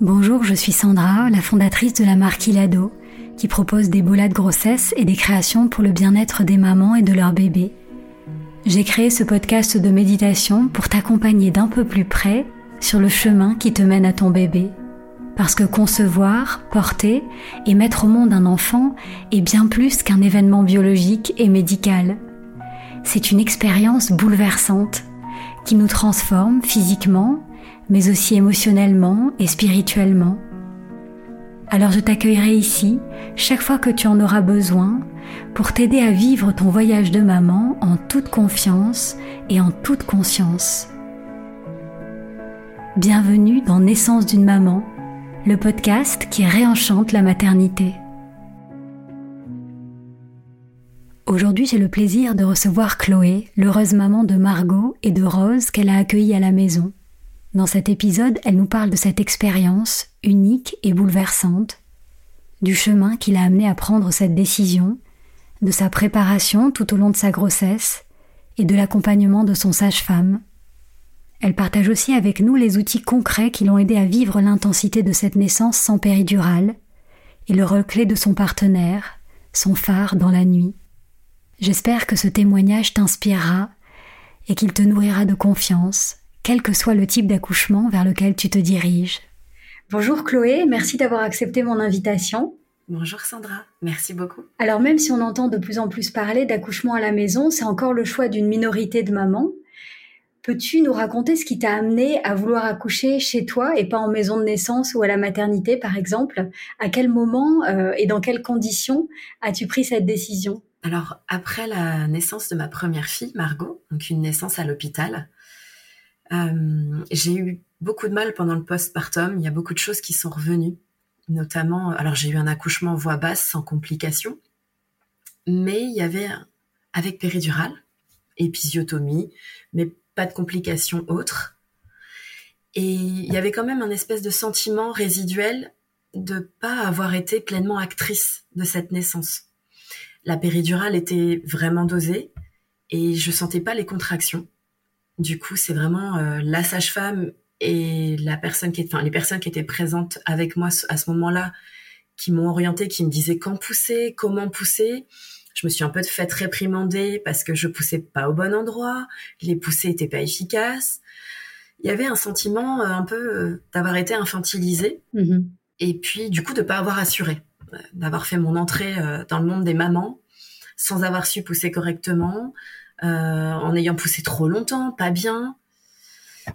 Bonjour, je suis Sandra, la fondatrice de la marque Ilado, qui propose des bolas de grossesse et des créations pour le bien-être des mamans et de leurs bébés. J'ai créé ce podcast de méditation pour t'accompagner d'un peu plus près sur le chemin qui te mène à ton bébé. Parce que concevoir, porter et mettre au monde un enfant est bien plus qu'un événement biologique et médical c'est une expérience bouleversante qui nous transforme physiquement, mais aussi émotionnellement et spirituellement. Alors je t'accueillerai ici chaque fois que tu en auras besoin pour t'aider à vivre ton voyage de maman en toute confiance et en toute conscience. Bienvenue dans Naissance d'une maman, le podcast qui réenchante la maternité. Aujourd'hui, j'ai le plaisir de recevoir Chloé, l'heureuse maman de Margot et de Rose qu'elle a accueillie à la maison. Dans cet épisode, elle nous parle de cette expérience unique et bouleversante, du chemin qui l'a amené à prendre cette décision, de sa préparation tout au long de sa grossesse et de l'accompagnement de son sage-femme. Elle partage aussi avec nous les outils concrets qui l'ont aidé à vivre l'intensité de cette naissance sans péridurale et le rôle de son partenaire, son phare dans la nuit. J'espère que ce témoignage t'inspirera et qu'il te nourrira de confiance, quel que soit le type d'accouchement vers lequel tu te diriges. Bonjour Chloé, merci d'avoir accepté mon invitation. Bonjour Sandra, merci beaucoup. Alors même si on entend de plus en plus parler d'accouchement à la maison, c'est encore le choix d'une minorité de mamans. Peux-tu nous raconter ce qui t'a amené à vouloir accoucher chez toi et pas en maison de naissance ou à la maternité par exemple? À quel moment euh, et dans quelles conditions as-tu pris cette décision? Alors, après la naissance de ma première fille, Margot, donc une naissance à l'hôpital, euh, j'ai eu beaucoup de mal pendant le postpartum. Il y a beaucoup de choses qui sont revenues, notamment, alors j'ai eu un accouchement voix basse sans complications, mais il y avait avec péridurale, épisiotomie, mais pas de complications autres. Et il y avait quand même un espèce de sentiment résiduel de pas avoir été pleinement actrice de cette naissance. La péridurale était vraiment dosée et je sentais pas les contractions. Du coup, c'est vraiment euh, la sage-femme et la personne qui, enfin, les personnes qui étaient présentes avec moi à ce moment-là, qui m'ont orienté, qui me disaient quand pousser, comment pousser. Je me suis un peu fait réprimander parce que je poussais pas au bon endroit, les poussées étaient pas efficaces. Il y avait un sentiment euh, un peu euh, d'avoir été infantilisé mm-hmm. et puis du coup de pas avoir assuré d'avoir fait mon entrée euh, dans le monde des mamans sans avoir su pousser correctement, euh, en ayant poussé trop longtemps, pas bien.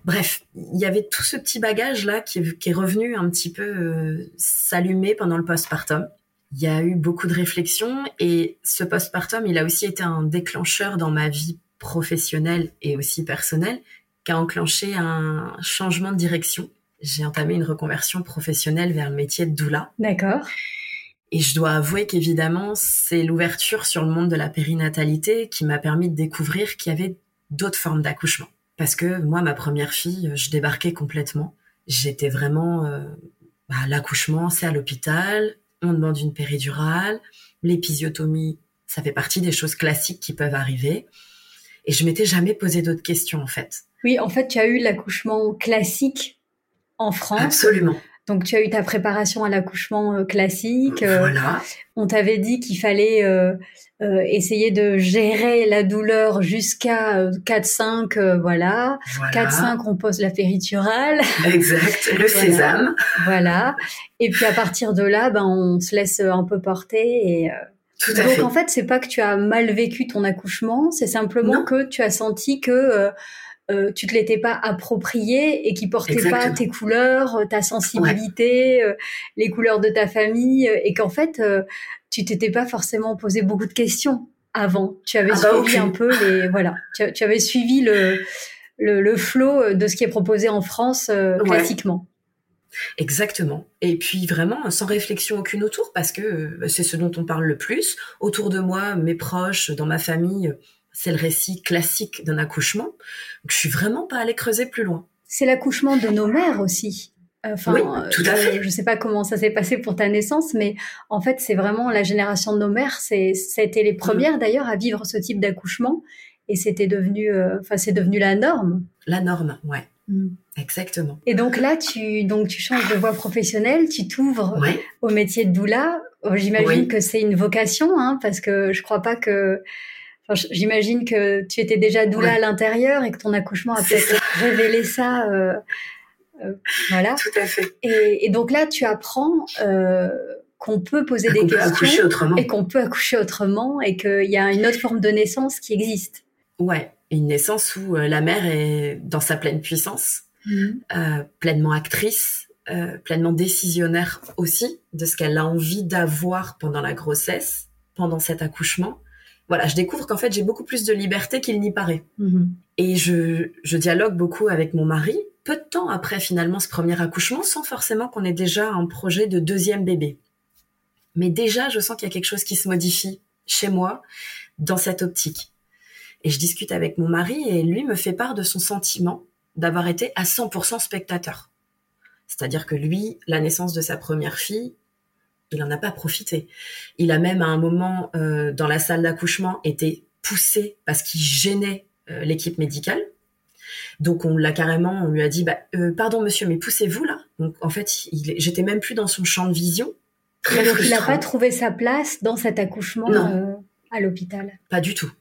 Bref, il y avait tout ce petit bagage là qui, est revenu un petit peu euh, s'allumer pendant le postpartum. Il y a eu beaucoup de réflexions et ce postpartum, il a aussi été un déclencheur dans ma vie professionnelle et aussi personnelle qui a enclenché un changement de direction. J'ai entamé une reconversion professionnelle vers le métier de doula. D'accord. Et je dois avouer qu'évidemment, c'est l'ouverture sur le monde de la périnatalité qui m'a permis de découvrir qu'il y avait d'autres formes d'accouchement. Parce que moi, ma première fille, je débarquais complètement. J'étais vraiment... Euh, bah, l'accouchement, c'est à l'hôpital, on demande une péridurale, l'épisiotomie, ça fait partie des choses classiques qui peuvent arriver. Et je m'étais jamais posé d'autres questions, en fait. Oui, en fait, tu as eu l'accouchement classique en France. Absolument. Donc tu as eu ta préparation à l'accouchement euh, classique. Euh, voilà. On t'avait dit qu'il fallait euh, essayer de gérer la douleur jusqu'à 4-5, voilà. 4-5, on pose la périturale. Exact, le sésame. Voilà. Et puis à partir de là, ben, on se laisse un peu porter et... Tout à Donc en fait, c'est pas que tu as mal vécu ton accouchement, c'est simplement que tu as senti que euh, tu te l'étais pas approprié et qui portait pas tes couleurs, ta sensibilité, les couleurs de ta famille, et qu'en fait, tu t'étais pas forcément posé beaucoup de questions avant. Tu avais ah bah, suivi un peu les, voilà, tu, avais suivi le, le, le flot de ce qui est proposé en France classiquement. Exactement. Et puis vraiment sans réflexion aucune autour parce que euh, c'est ce dont on parle le plus. Autour de moi, mes proches, dans ma famille, c'est le récit classique d'un accouchement. Donc, je suis vraiment pas allée creuser plus loin. C'est l'accouchement de nos mères aussi. Enfin, oui, tout à fait. Je, ne sais pas comment ça s'est passé pour ta naissance, mais en fait, c'est vraiment la génération de nos mères. C'est, ça a été les premières mm. d'ailleurs à vivre ce type d'accouchement, et c'était devenu, euh, enfin, c'est devenu la norme. La norme, ouais. Mm. Exactement. Et donc là, tu donc tu changes de voie professionnelle, tu t'ouvres au métier de doula. Oh, j'imagine que c'est une vocation, hein, parce que je crois pas que. J'imagine que tu étais déjà doula à l'intérieur et que ton accouchement a peut-être révélé ça. Euh, euh, voilà. Tout à fait. Et, donc là, tu apprends euh, qu'on peut poser des questions et qu'on peut accoucher autrement et qu'il y a une autre forme de naissance qui existe. Ouais, une naissance où la mère est dans sa pleine puissance Mhm. Euh, pleinement actrice, pleinement décisionnaire aussi de ce qu'elle a envie d'avoir pendant la grossesse, pendant cet accouchement. Voilà, je découvre qu'en fait j'ai beaucoup plus de liberté qu'il n'y paraît. Mhm. Et je, je dialogue beaucoup avec mon mari, peu de temps après finalement ce premier accouchement, sans forcément qu'on ait déjà un projet de deuxième bébé. Mais déjà, je sens qu'il y a quelque chose qui se modifie chez moi dans cette optique. Et je discute avec mon mari et lui me fait part de son sentiment d'avoir été à 100% spectateur. C'est-à-dire que lui, la naissance de sa première fille, il n'en a pas profité. Il a même à un moment euh, dans la salle d'accouchement été poussé parce qu'il gênait euh, l'équipe médicale. Donc on l'a carrément, on lui a dit bah, euh, pardon monsieur, mais poussez-vous là? Donc en fait, j'étais même plus dans son champ de vision. Alors il n'a pas trouvé sa place dans cet accouchement à l'hôpital? Pas du tout,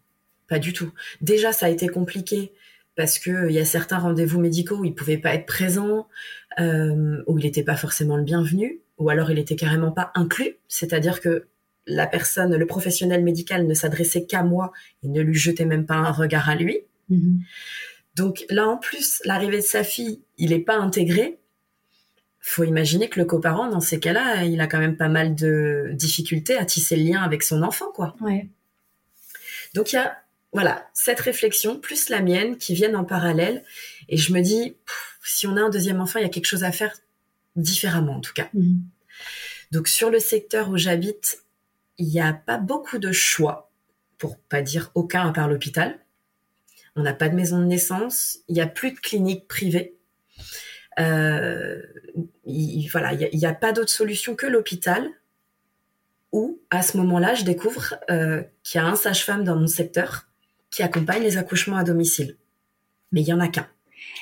pas du tout. Déjà ça a été compliqué parce que il y a certains rendez-vous médicaux où il pouvait pas être présent, euh, où il n'était pas forcément le bienvenu, ou alors il était carrément pas inclus, c'est-à-dire que la personne, le professionnel médical ne s'adressait qu'à moi et ne lui jetait même pas un regard à lui. Mm-hmm. Donc là, en plus, l'arrivée de sa fille, il n'est pas intégré. Faut imaginer que le coparent, dans ces cas-là, il a quand même pas mal de difficultés à tisser le lien avec son enfant, quoi. Ouais. Donc il y a voilà, cette réflexion plus la mienne qui viennent en parallèle. Et je me dis, si on a un deuxième enfant, il y a quelque chose à faire différemment en tout cas. Mhm. Donc sur le secteur où j'habite, il n'y a pas beaucoup de choix, pour pas dire aucun à part l'hôpital. On n'a pas de maison de naissance, il n'y a plus de cliniques privées. Euh, voilà, il n'y a, pas d'autre solution que l'hôpital. Où à ce moment-là, je découvre euh, qu'il y a un sage-femme dans mon secteur qui accompagne les accouchements à domicile. Mais il y en a qu'un.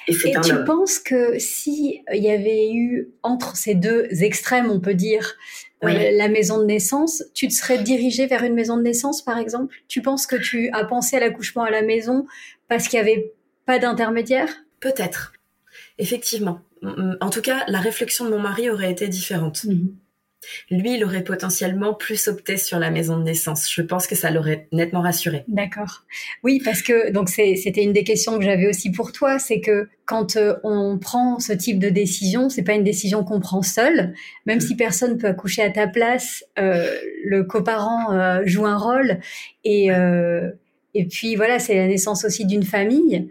Et, tu penses que si il y avait eu entre ces deux extrêmes, on peut dire, euh, la maison de naissance, tu te serais dirigé vers une maison de naissance, par exemple? Tu penses que tu as pensé à l'accouchement à la maison parce qu'il n'y avait pas d'intermédiaire? Peut-être. Effectivement. En tout cas, la réflexion de mon mari aurait été différente. Mhm. Lui, il aurait potentiellement plus opté sur la maison de naissance. Je pense que ça l'aurait nettement rassuré. D'accord. Oui, parce que donc c'était une des questions que j'avais aussi pour toi, c'est que quand euh, on prend ce type de décision, c'est pas une décision qu'on prend seul, même si personne peut accoucher à ta place, euh, le coparent euh, joue un rôle et et puis voilà, c'est la naissance aussi d'une famille.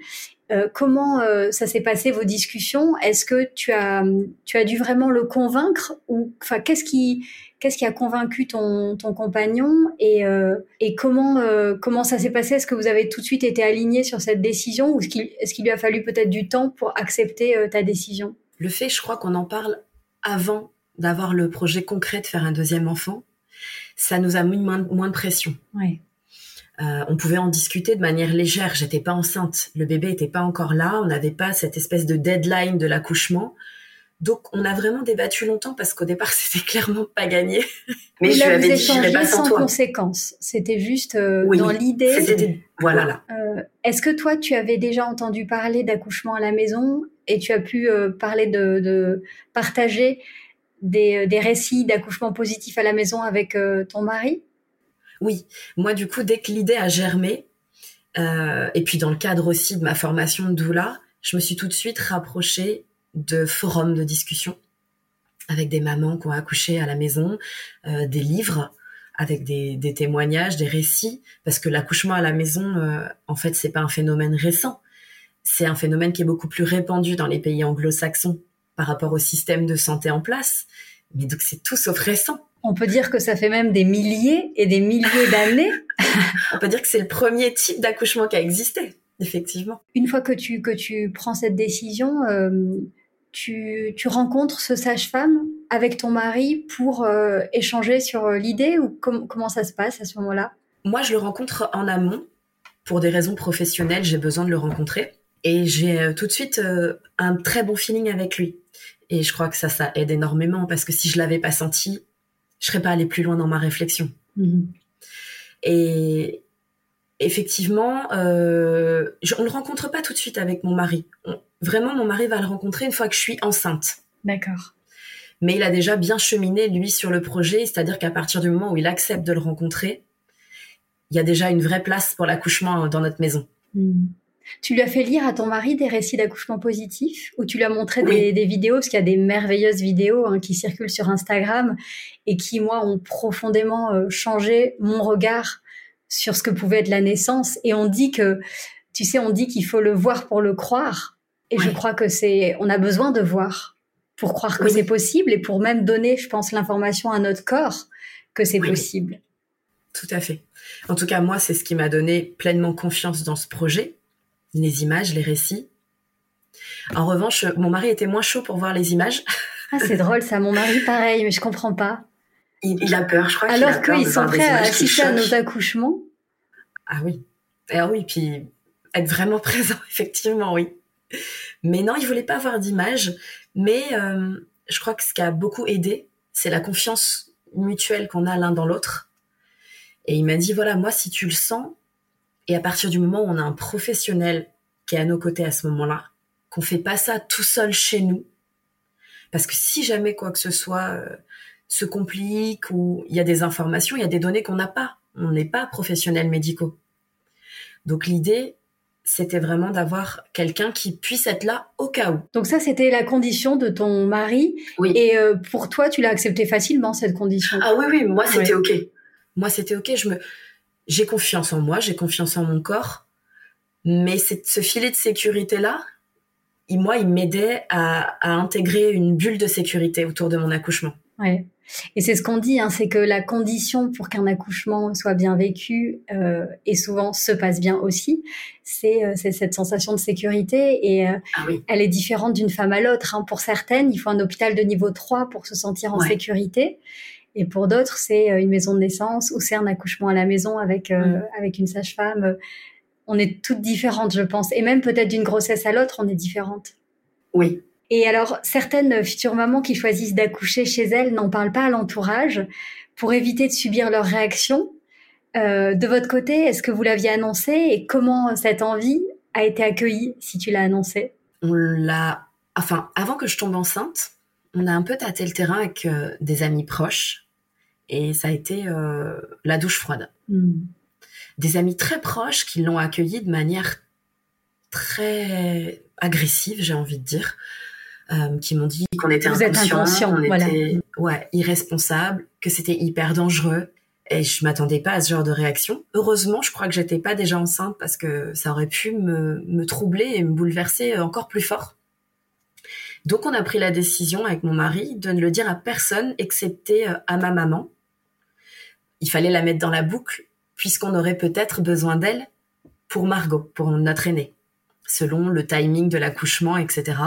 Euh, comment euh, ça s'est passé vos discussions? Est-ce que tu as tu as dû vraiment le convaincre ou enfin qu'est-ce qui qu'est-ce qui a convaincu ton, ton compagnon? Et, euh, et comment comment ça s'est passé? Est-ce que vous avez tout de suite été alignés sur cette décision ou est-ce qu'il est-ce qu'il lui a fallu peut-être du temps pour accepter ta décision? Le fait, je crois qu'on en parle avant d'avoir le projet concret de faire un deuxième enfant, ça nous a mis moins, moins de pression. Ouais. Euh, on pouvait en discuter de manière légère. J'étais pas enceinte, le bébé était pas encore là, on n'avait pas cette espèce de deadline de l'accouchement. Donc on a vraiment débattu longtemps parce qu'au départ c'était clairement pas gagné. Mais je lui avais dit pas sans, conséquence. C'était juste euh, dans l'idée. Voilà. Euh, est-ce que toi tu avais déjà entendu parler d'accouchement à la maison et tu as pu parler de, partager des, des récits d'accouchement positif à la maison avec ton mari? Oui, moi du coup, dès que l'idée a germé, et puis dans le cadre aussi de ma formation de doula, je me suis tout de suite rapprochée de forums de discussion avec des mamans qui ont accouché à la maison, des livres avec des, témoignages, des récits, parce que l'accouchement à la maison, en fait, c'est pas un phénomène récent c'est un phénomène qui est beaucoup plus répandu dans les pays anglo-saxons par rapport au système de santé en place. Mais donc c'est tout sauf récent. On peut dire que ça fait même des milliers et des milliers d'années. On peut dire que c'est le premier type d'accouchement qui a existé, effectivement. Une fois que tu, que tu prends cette décision, euh, tu, tu, rencontres ce sage-femme avec ton mari pour euh, échanger sur l'idée ou comment ça se passe à ce moment-là? Moi, je le rencontre en amont. Pour des raisons professionnelles, j'ai besoin de le rencontrer. Et j'ai euh, tout de suite euh, un très bon feeling avec lui. Et je crois que ça, ça aide énormément parce que si je l'avais pas senti, je serais pas allée plus loin dans ma réflexion. Mhm. Et effectivement, euh, je, on le rencontre pas tout de suite avec mon mari. vraiment, mon mari va le rencontrer une fois que je suis enceinte. D'accord. Mais il a déjà bien cheminé lui sur le projet, c'est-à-dire qu'à partir du moment où il accepte de le rencontrer, il y a déjà une vraie place pour l'accouchement dans notre maison. Mhm. Tu lui as fait lire à ton mari des récits d'accouchement positif ou tu lui as montré des, vidéos? Parce qu'il y a des merveilleuses vidéos hein, qui circulent sur Instagram et qui moi ont profondément euh, changé mon regard sur ce que pouvait être la naissance. Et on dit que tu sais on dit qu'il faut le voir pour le croire. Et je crois que c'est on a besoin de voir pour croire que c'est possible et pour même donner je pense l'information à notre corps que c'est possible. Tout à fait. En tout cas, moi, c'est ce qui m'a donné pleinement confiance dans ce projet les images, les récits. En revanche, mon mari était moins chaud pour voir les images. Ah, c'est drôle ça, mon mari pareil, mais je comprends pas. Il, a peur, je crois. Alors qu'ils sont prêts à assister à nos accouchements. Ah oui. Ah oui, puis être vraiment présent, effectivement, oui. Mais non, il voulait pas voir d'images. Mais euh, je crois que ce qui a beaucoup aidé, c'est la confiance mutuelle qu'on a l'un dans l'autre. Et il m'a dit, voilà, moi, si tu le sens, et à partir du moment où on a un professionnel qui est à nos côtés à ce moment-là, qu'on fait pas ça tout seul chez nous, parce que si jamais quoi que ce soit euh, se complique ou il y a des informations, il y a des données qu'on n'a pas, on n'est pas professionnels médicaux. Donc l'idée, c'était vraiment d'avoir quelqu'un qui puisse être là au cas où. Donc ça, c'était la condition de ton mari. Oui. Et euh, pour toi, tu l'as accepté facilement cette condition? Ah oui, oui, moi c'était ok. Moi c'était ok. Je me, j'ai confiance en moi, j'ai confiance en mon corps, mais ce filet de sécurité là, moi, il m'aidait à, intégrer une bulle de sécurité autour de mon accouchement. Ouais. Et c'est ce qu'on dit, hein, c'est que la condition pour qu'un accouchement soit bien vécu euh, et souvent se passe bien aussi, c'est euh, cette sensation de sécurité et euh, ah elle est différente d'une femme à l'autre. Hein. Pour certaines, il faut un hôpital de niveau 3 pour se sentir en sécurité et pour d'autres, c'est euh, une maison de naissance ou c'est un accouchement à la maison avec, euh, mm. avec une sage-femme. On est toutes différentes, je pense. Et même peut-être d'une grossesse à l'autre, on est différentes. Oui. Et alors, certaines futures mamans qui choisissent d'accoucher chez elles n'en parlent pas à l'entourage pour éviter de subir leurs réactions. Euh, de votre côté, est-ce que vous l'aviez annoncé et comment cette envie a été accueillie si tu l'as annoncé? On l'a, enfin, avant que je tombe enceinte, on a un peu tâté le terrain avec euh, des amis proches et ça a été euh, la douche froide. Hmm. Des amis très proches qui l'ont accueilli de manière très agressive, j'ai envie de dire, euh, qui m'ont dit qu'on était Vous inconscient, on était ouais, irresponsable, que c'était hyper dangereux. Et je m'attendais pas à ce genre de réaction. Heureusement, je crois que j'étais pas déjà enceinte parce que ça aurait pu me, me troubler et me bouleverser encore plus fort. Donc on a pris la décision avec mon mari de ne le dire à personne excepté euh, à ma maman. Il fallait la mettre dans la boucle puisqu'on aurait peut-être besoin d'elle pour Margot, pour notre aînée. Selon le timing de l'accouchement, etc.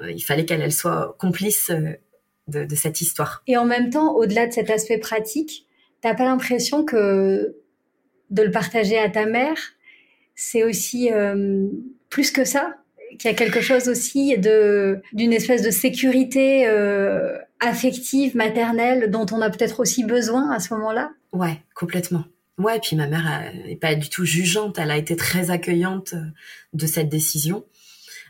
Euh, il fallait qu'elle soit complice euh, de, cette histoire. Et en même temps, au-delà de cet aspect pratique, t'as pas l'impression que de le partager à ta mère, c'est aussi plus que ça? Qu'il y a quelque chose aussi de d'une espèce de sécurité euh, affective, maternelle, dont on a peut-être aussi besoin à ce moment-là. Ouais, complètement. Ouais, puis ma mère n'est pas du tout jugeante, elle a été très accueillante euh, de cette décision.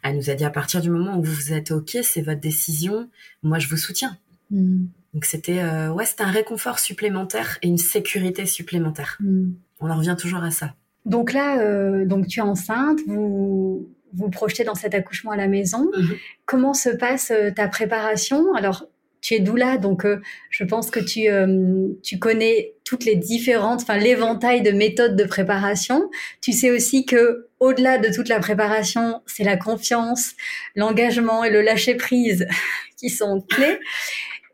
Elle nous a dit à partir du moment où vous êtes ok, c'est votre décision, moi je vous soutiens. Hmm. Donc c'était euh, ouais, c'était un réconfort supplémentaire et une sécurité supplémentaire. Hmm. On en revient toujours à ça. Donc là, donc tu es enceinte, vous vous projetez dans cet accouchement à la maison. Mhm. Comment se passe ta préparation? Alors, tu es doula, donc euh, je pense que tu, euh, tu connais toutes les différentes, enfin l'éventail de méthodes de préparation. Tu sais aussi que au-delà de toute la préparation, c'est la confiance, l'engagement et le lâcher prise qui sont clés.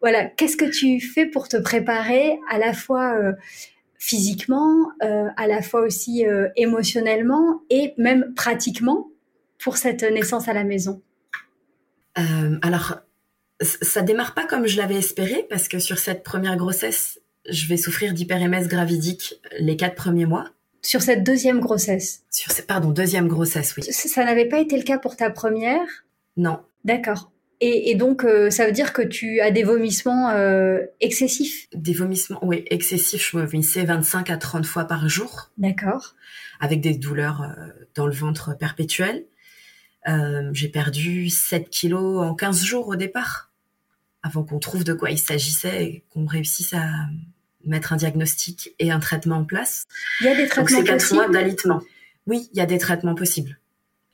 Voilà, qu'est-ce que tu fais pour te préparer à la fois euh, physiquement, à la fois aussi émotionnellement et même pratiquement? Pour cette naissance à la maison Alors ça démarre pas comme je l'avais espéré parce que sur cette première grossesse, je vais souffrir d'hyperémèse gravidique les quatre premiers mois. Sur cette deuxième grossesse Sur cette, pardon, deuxième grossesse, oui. Ça, n'avait pas été le cas pour ta première? Non. D'accord. Et, donc, euh, ça veut dire que tu as des vomissements euh, excessifs? Des vomissements, oui, excessifs. Je me vomissais 25 à 30 fois par jour. D'accord. Avec des douleurs euh, dans le ventre perpétuelles. J'ai perdu 7 kilos en 15 jours au départ avant qu'on trouve de quoi il s'agissait et qu'on réussisse à mettre un diagnostic et un traitement en place. Il y a des traitements Donc, c'est quatre mois d'alitement. Oui, il y a des traitements possibles.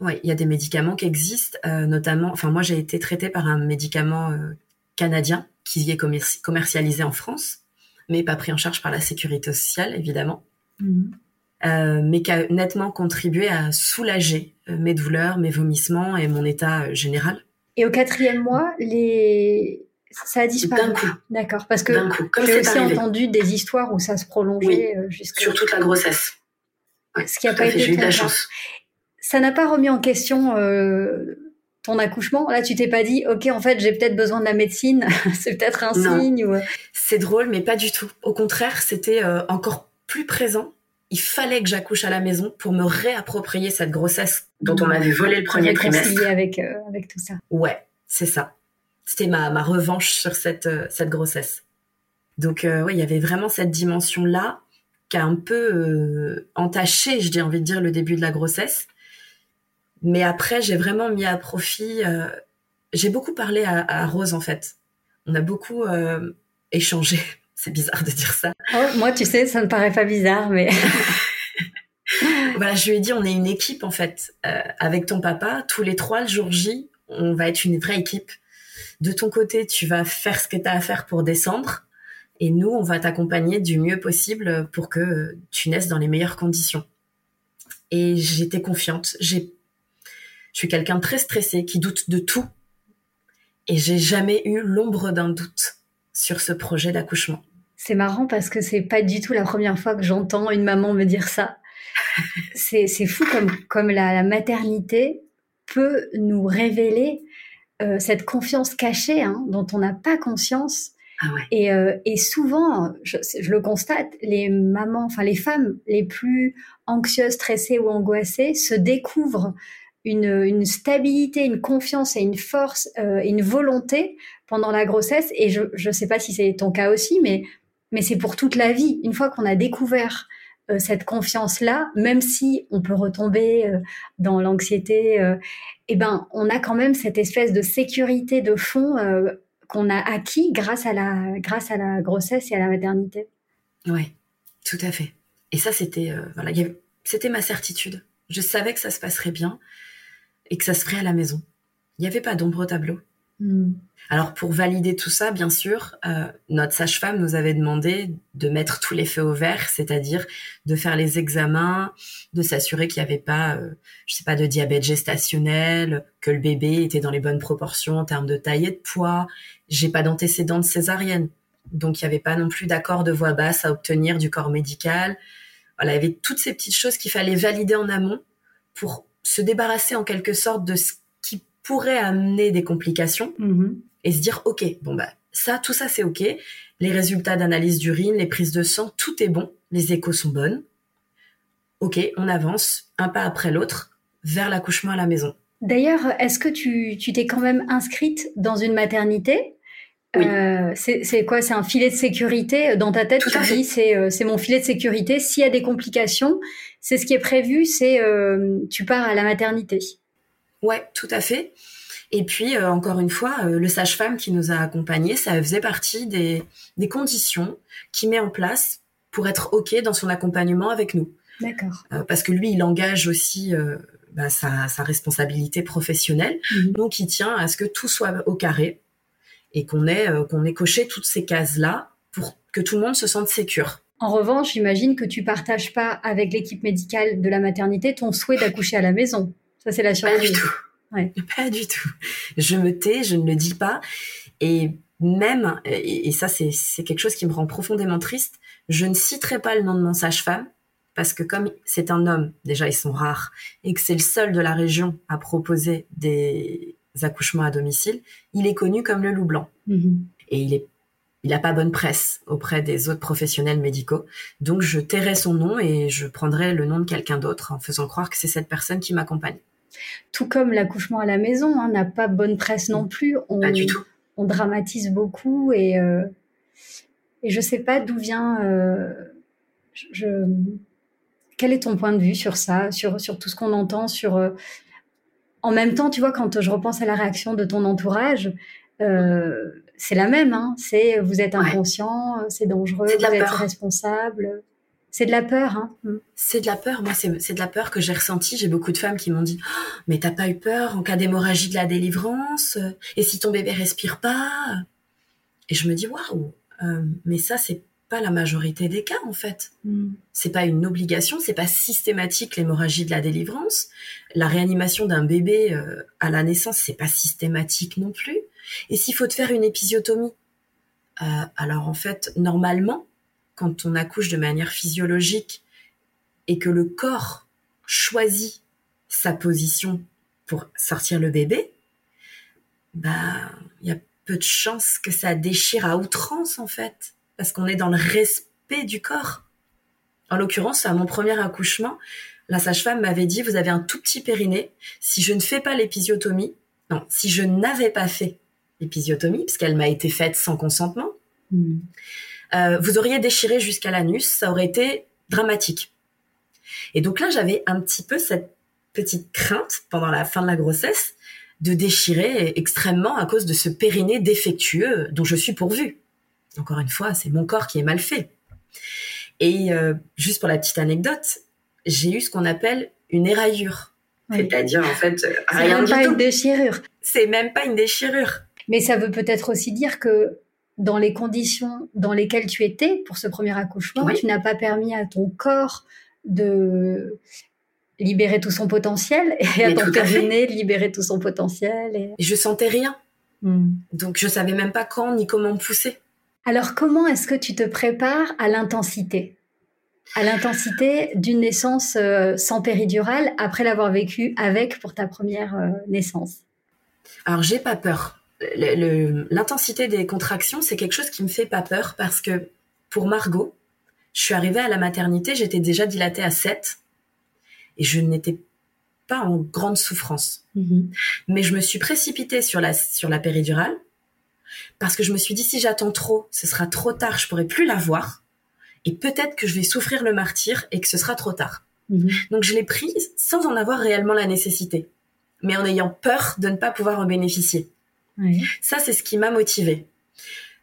Oui, il y a des médicaments qui existent, euh, notamment. Enfin, moi, j'ai été traitée par un médicament euh, canadien qui est commercialisé en France, mais pas pris en charge par la sécurité sociale, évidemment. Mhm. Euh, mais qui a nettement contribué à soulager mes douleurs, mes vomissements et mon état général. Et au quatrième mois, les, ça a disparu. D'accord, parce que j'ai aussi entendu des histoires où ça se prolongeait euh, jusqu'à sur toute la grossesse. Ce qui n'a pas été J'ai eu de la chance. Ça n'a pas remis en question euh, ton accouchement. Là, tu t'es pas dit, ok, en fait, j'ai peut-être besoin de la médecine. c'est peut-être un signe. Ou... Euh. C'est drôle, mais pas du tout. Au contraire, c'était encore plus présent. Il fallait que j'accouche à la maison pour me réapproprier cette grossesse dont on m'avait volé le premier trimestre. avec avec tout ça. Ouais, c'est ça c'était ma, ma revanche sur cette, euh, cette grossesse. Donc euh, oui, il y avait vraiment cette dimension-là qui a un peu euh, entaché, j'ai envie de dire, le début de la grossesse. Mais après, j'ai vraiment mis à profit. j'ai beaucoup parlé à, Rose en fait. On a beaucoup échangé. C'est bizarre de dire ça. Oh, moi, tu sais, ça ne paraît pas bizarre, mais. voilà, je lui ai dit, on est une équipe en fait. avec ton papa, tous les trois, le jour J, on va être une vraie équipe de ton côté, tu vas faire ce que tu as à faire pour descendre. Et nous, on va t'accompagner du mieux possible pour que tu naisses dans les meilleures conditions. Et j'étais confiante. J'ai, je suis quelqu'un de très stressé, qui doute de tout. Et j'ai jamais eu l'ombre d'un doute sur ce projet d'accouchement. C'est marrant parce que c'est pas du tout la première fois que j'entends une maman me dire ça. c'est, fou comme, comme la maternité peut nous révéler euh, cette confiance cachée hein, dont on n'a pas conscience. Ah et, euh, et, souvent, je, je, le constate, les mamans, enfin les femmes les plus anxieuses, stressées ou angoissées se découvrent une, une stabilité, une confiance et une force, euh, et une volonté pendant la grossesse. Et je ne sais pas si c'est ton cas aussi, mais, mais c'est pour toute la vie. Une fois qu'on a découvert euh, cette confiance-là, même si on peut retomber euh, dans l'anxiété, euh, eh ben, on a quand même cette espèce de sécurité de fond qu'on a acquis grâce à la grâce à la grossesse et à la maternité. Oui, tout à fait. Et ça, c'était voilà, c'était ma certitude. Je savais que ça se passerait bien et que ça se ferait à la maison. Il n'y avait pas d'ombre au tableau. Hmm. Alors pour valider tout ça, bien sûr, euh, notre sage-femme nous avait demandé de mettre tous les feux au vert, c'est-à-dire de faire les examens, de s'assurer qu'il n'y avait pas, euh, je sais pas, de diabète gestationnel, que le bébé était dans les bonnes proportions en termes de taille et de poids. J'ai pas d'antécédent de césarienne, donc il n'y avait pas non plus d'accord de voix basse à obtenir du corps médical. Voilà, il y avait toutes ces petites choses qu'il fallait valider en amont pour se débarrasser en quelque sorte de ce pourrait amener des complications. Mm-hmm et se dire ok bon bah ça tout ça c'est ok les résultats d'analyse d'urine les prises de sang tout est bon les échos sont bonnes ok on avance un pas après l'autre vers l'accouchement à la maison d'ailleurs est-ce que tu t'es quand même inscrite dans une maternité? Oui. Euh, c'est quoi? C'est un filet de sécurité? Dans ta tête Tu dis euh, c'est mon filet de sécurité. S'il y a des complications, c'est ce qui est prévu. C'est euh, tu pars à la maternité. Ouais, tout à fait. Et puis, euh, encore une fois, euh, le sage-femme qui nous a accompagnés, ça faisait partie des, des conditions qu'il met en place pour être OK dans son accompagnement avec nous. D'accord. parce que lui, il engage aussi bah, sa, responsabilité professionnelle. Mhm. Donc, il tient à ce que tout soit au carré et qu'on ait, qu'on ait coché toutes ces cases-là pour que tout le monde se sente sécure. En revanche, j'imagine que tu partages pas avec l'équipe médicale de la maternité ton souhait d'accoucher à la maison. Ça, c'est la surprise. Pas du tout. Ouais. Pas du tout. Je me tais, je ne le dis pas. Et même, et, ça, c'est quelque chose qui me rend profondément triste, je ne citerai pas le nom de mon sage-femme parce que comme c'est un homme, déjà ils sont rares, et que c'est le seul de la région à proposer des accouchements à domicile, il est connu comme le loup blanc. Mm-hmm. Et il est il n'a pas bonne presse auprès des autres professionnels médicaux. Donc je tairai son nom et je prendrai le nom de quelqu'un d'autre en faisant croire que c'est cette personne qui m'accompagne. Tout comme l'accouchement à la maison hein, n'a pas bonne presse non plus. On, pas du tout. On dramatise beaucoup et, euh, et je sais pas d'où vient. Euh, je, quel est ton point de vue sur ça, sur, sur tout ce qu'on entend, sur. Euh, en même temps, tu vois, quand je repense à la réaction de ton entourage, c'est la même. Hein. C'est vous êtes inconscient, c'est dangereux, vous êtes irresponsable. C'est de la peur. Hein. Mm. C'est de la peur. Moi, c'est de la peur que j'ai ressentie. J'ai beaucoup de femmes qui m'ont dit oh, Mais t'as pas eu peur en cas d'hémorragie de la délivrance? Et si ton bébé respire pas? Et je me dis Waouh euh, Mais ça, c'est pas la majorité des cas en fait. Mm. C'est pas une obligation, c'est pas systématique l'hémorragie de la délivrance. La réanimation d'un bébé euh, à la naissance, c'est pas systématique non plus. Et s'il faut te faire une épisiotomie, euh, alors en fait, normalement, quand on accouche de manière physiologique et que le corps choisit sa position pour sortir le bébé, bah, il y a peu de chances que ça déchire à outrance en fait, parce qu'on est dans le respect du corps. En l'occurrence, à mon premier accouchement, la sage-femme m'avait dit, vous avez un tout petit périnée, si je ne fais pas l'épisiotomie, non, si je n'avais pas fait l'épisiotomie, puisqu'elle m'a été faite sans consentement, hmm. Euh, vous auriez déchiré jusqu'à l'anus, ça aurait été dramatique. Et donc là, j'avais un petit peu cette petite crainte pendant la fin de la grossesse de déchirer extrêmement à cause de ce périnée défectueux dont je suis pourvue. Encore une fois, c'est mon corps qui est mal fait. Et euh, juste pour la petite anecdote, j'ai eu ce qu'on appelle une éraillure. C'est-à-dire, en fait, rien même pas une déchirure. C'est même pas une déchirure. Mais ça veut peut-être aussi dire que dans les conditions dans lesquelles tu étais pour ce premier accouchement, tu n'as pas permis à ton corps de libérer tout son potentiel et à ton périnée de libérer tout son potentiel. Et... je sentais rien. Hmm. Donc je savais même pas quand ni comment pousser. Alors comment est-ce que tu te prépares à l'intensité? À l'intensité d'une naissance euh, sans péridurale après l'avoir vécu avec pour ta première euh, naissance? Alors j'ai pas peur l'intensité des contractions, c'est quelque chose qui me fait pas peur parce que pour Margot, je suis arrivée à la maternité, j'étais déjà dilatée à 7 et je n'étais pas en grande souffrance. Mm-hmm. Mais je me suis précipitée sur la, sur la péridurale parce que je me suis dit si j'attends trop, ce sera trop tard, je pourrai plus la voir et peut-être que je vais souffrir le martyr et que ce sera trop tard. Mm-hmm. Donc je l'ai prise sans en avoir réellement la nécessité, mais en ayant peur de ne pas pouvoir en bénéficier. Ça, c'est ce qui m'a motivée.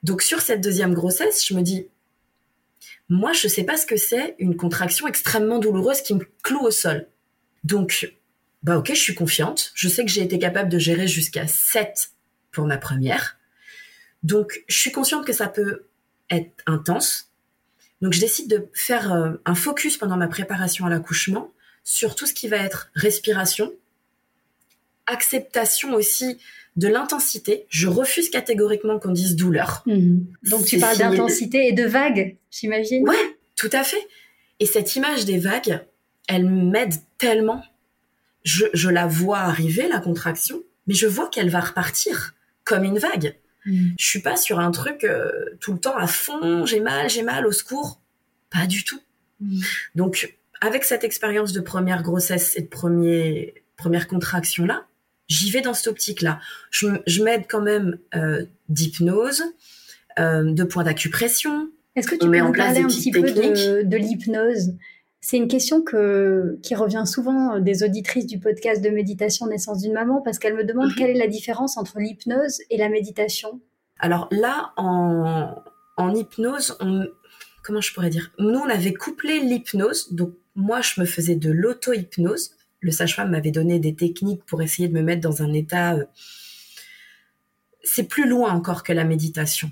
Donc sur cette deuxième grossesse, je me dis, moi, je ne sais pas ce que c'est une contraction extrêmement douloureuse qui me cloue au sol. Donc, bah ok, je suis confiante. Je sais que j'ai été capable de gérer jusqu'à 7 pour ma première. Donc, je suis consciente que ça peut être intense. Donc, je décide de faire euh, un focus pendant ma préparation à l'accouchement sur tout ce qui va être respiration, acceptation aussi de l'intensité. Je refuse catégoriquement qu'on dise douleur. Mhm. Donc tu parles d'intensité et de vagues, j'imagine. Ouais, tout à fait. Et cette image des vagues, elle m'aide tellement. Je, la vois arriver, la contraction, mais je vois qu'elle va repartir comme une vague. Mhm. Je suis pas sur un truc euh, tout le temps à fond, j'ai mal, j'ai mal, au secours. Pas du tout. Mhm. Donc, avec cette expérience de première grossesse et de premier, première contraction là, j'y vais dans cette optique-là. Je, m'aide quand même euh, d'hypnose, euh, de points d'acupression. Est-ce que tu peux nous parler un petit peu de, l'hypnose? C'est une question que, qui revient souvent des auditrices du podcast de méditation Naissance d'une maman parce qu'elles me demandent mhm. quelle est la différence entre l'hypnose et la méditation. Alors là, en, en hypnose, on, comment je pourrais dire? Nous, on avait couplé l'hypnose, donc moi, je me faisais de l'auto-hypnose. Le sage-femme m'avait donné des techniques pour essayer de me mettre dans un état. Euh, c'est plus loin encore que la méditation.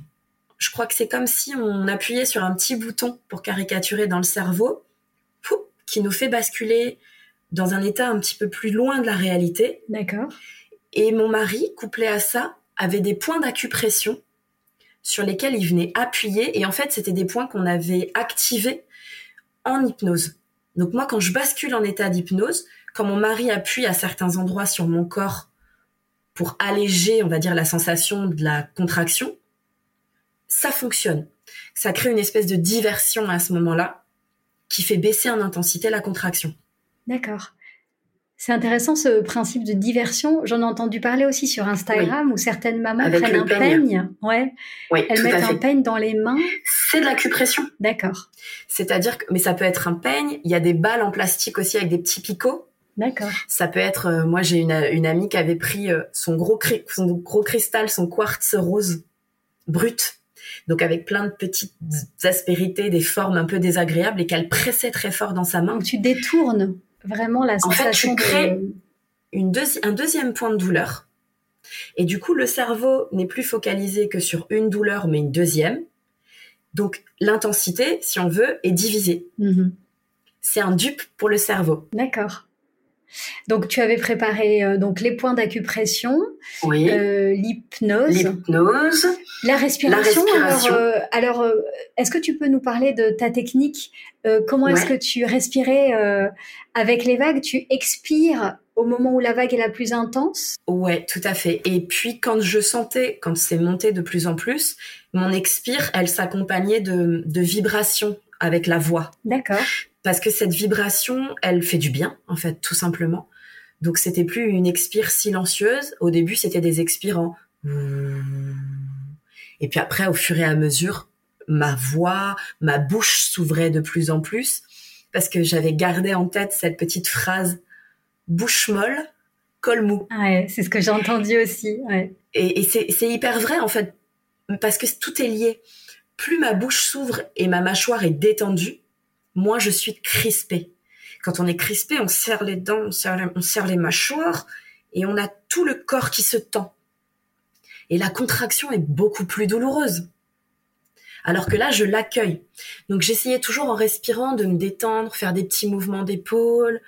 Je crois que c'est comme si on appuyait sur un petit bouton pour caricaturer dans le cerveau, qui nous fait basculer dans un état un petit peu plus loin de la réalité. D'accord. Et mon mari, couplé à ça, avait des points d'acupression sur lesquels il venait appuyer. Et en fait, c'était des points qu'on avait activés en hypnose. Donc moi, quand je bascule en état d'hypnose, quand mon mari appuie à certains endroits sur mon corps pour alléger, on va dire, la sensation de la contraction, ça fonctionne. Ça crée une espèce de diversion à ce moment-là qui fait baisser en intensité la contraction. D'accord. C'est intéressant ce principe de diversion. J'en ai entendu parler aussi sur Instagram où certaines mamans prennent un peigne. Ouais. Elles mettent un peigne dans les mains. C'est de l'acupression. D'accord. C'est-à-dire que, mais ça peut être un peigne. Il y a des balles en plastique aussi avec des petits picots. D'accord. Ça peut être, euh, moi j'ai une, une, amie qui avait pris euh, son gros, son gros cristal, son quartz rose brut, donc avec plein de petites aspérités, des formes un peu désagréables et qu'elle pressait très fort dans sa main. Donc tu détournes vraiment la sensation en fait, tu crées une un deuxième point de douleur. Et du coup, le cerveau n'est plus focalisé que sur une douleur, mais une deuxième. Donc, l'intensité, si on veut, est divisée. Mm-hmm. C'est un dupe pour le cerveau. D'accord. Donc tu avais préparé euh, donc les points d'acupression, oui. euh, l'hypnose, l'hypnose, la respiration. Alors, euh, euh, est-ce que tu peux nous parler de ta technique Comment est-ce que tu respirais avec les vagues? Tu expires au moment où la vague est la plus intense? Ouais, tout à fait. Et puis quand je sentais, quand c'est monté de plus en plus, mon expire, elle s'accompagnait de, de vibrations avec la voix. D'accord parce que cette vibration, elle fait du bien, en fait, tout simplement. Donc c'était plus une expire silencieuse. Au début, c'était des expires en et puis après, au fur et à mesure, ma voix, ma bouche s'ouvrait de plus en plus parce que j'avais gardé en tête cette petite phrase bouche molle, col mou. Ouais, c'est ce que j'ai entendu aussi. Ouais. Et, et c'est hyper vrai en fait parce que tout est lié. Plus ma bouche s'ouvre et ma mâchoire est détendue, moi, je suis crispée. Quand on est crispé, on serre les dents, on serre les, mâchoires et on a tout le corps qui se tend. Et la contraction est beaucoup plus douloureuse. Alors que là, je l'accueille. Donc j'essayais toujours en respirant de me détendre, faire des petits mouvements d'épaule,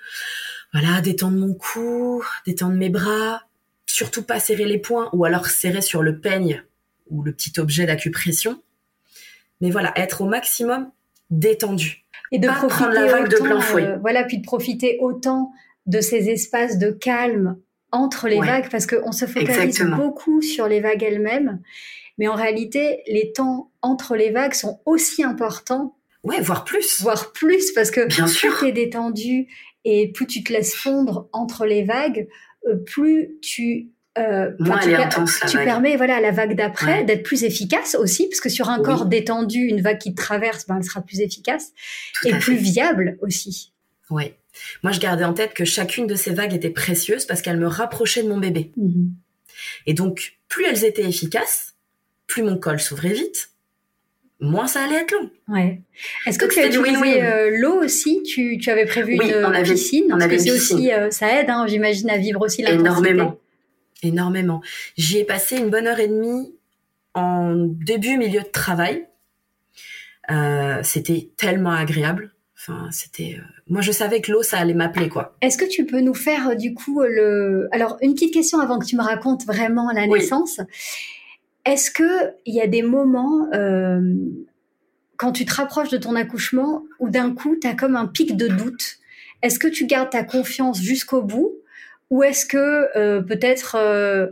voilà, détendre mon cou, détendre mes bras, surtout pas serrer les poings ou alors serrer sur le peigne ou le petit objet d'acupression. Mais voilà, être au maximum détendu et de profiter la vague autant, de plein fouet. Euh, voilà, puis de profiter autant de ces espaces de calme entre les vagues, parce qu'on se focalise beaucoup sur les vagues elles-mêmes, mais en réalité, les temps entre les vagues sont aussi importants. Ouais, voire plus. Voire plus, parce que Bien plus tu es détendu et plus tu te laisses fondre entre les vagues, euh, plus tu euh, tu, permets voilà à la vague d'après d'être plus efficace aussi parce que sur un corps détendu une vague qui traverse ben elle sera plus efficace et plus viable aussi. Oui moi je gardais en tête que chacune de ces vagues était précieuse parce qu'elle me rapprochait de mon bébé. Mhm. et donc plus elles étaient efficaces plus mon col s'ouvrait vite moins ça allait être long. Ouais. Est-ce que tu as utilisé euh, l'eau aussi? Tu, tu avais prévu une on piscine? on avait que aussi euh, ça aide, hein, j'imagine, à vivre aussi l'intensité. Énormément énormément. J'y ai passé une bonne heure et demie en début milieu de travail. Euh, c'était tellement agréable. Enfin, c'était. Euh, moi, je savais que l'eau, ça allait m'appeler, quoi. Est-ce que tu peux nous faire euh, du coup le. Alors, une petite question avant que tu me racontes vraiment la naissance. Est-ce que il y a des moments quand tu te rapproches de ton accouchement où d'un coup, tu as comme un pic de doute? Est-ce que tu gardes ta confiance jusqu'au bout? Ou est-ce que euh, peut-être euh,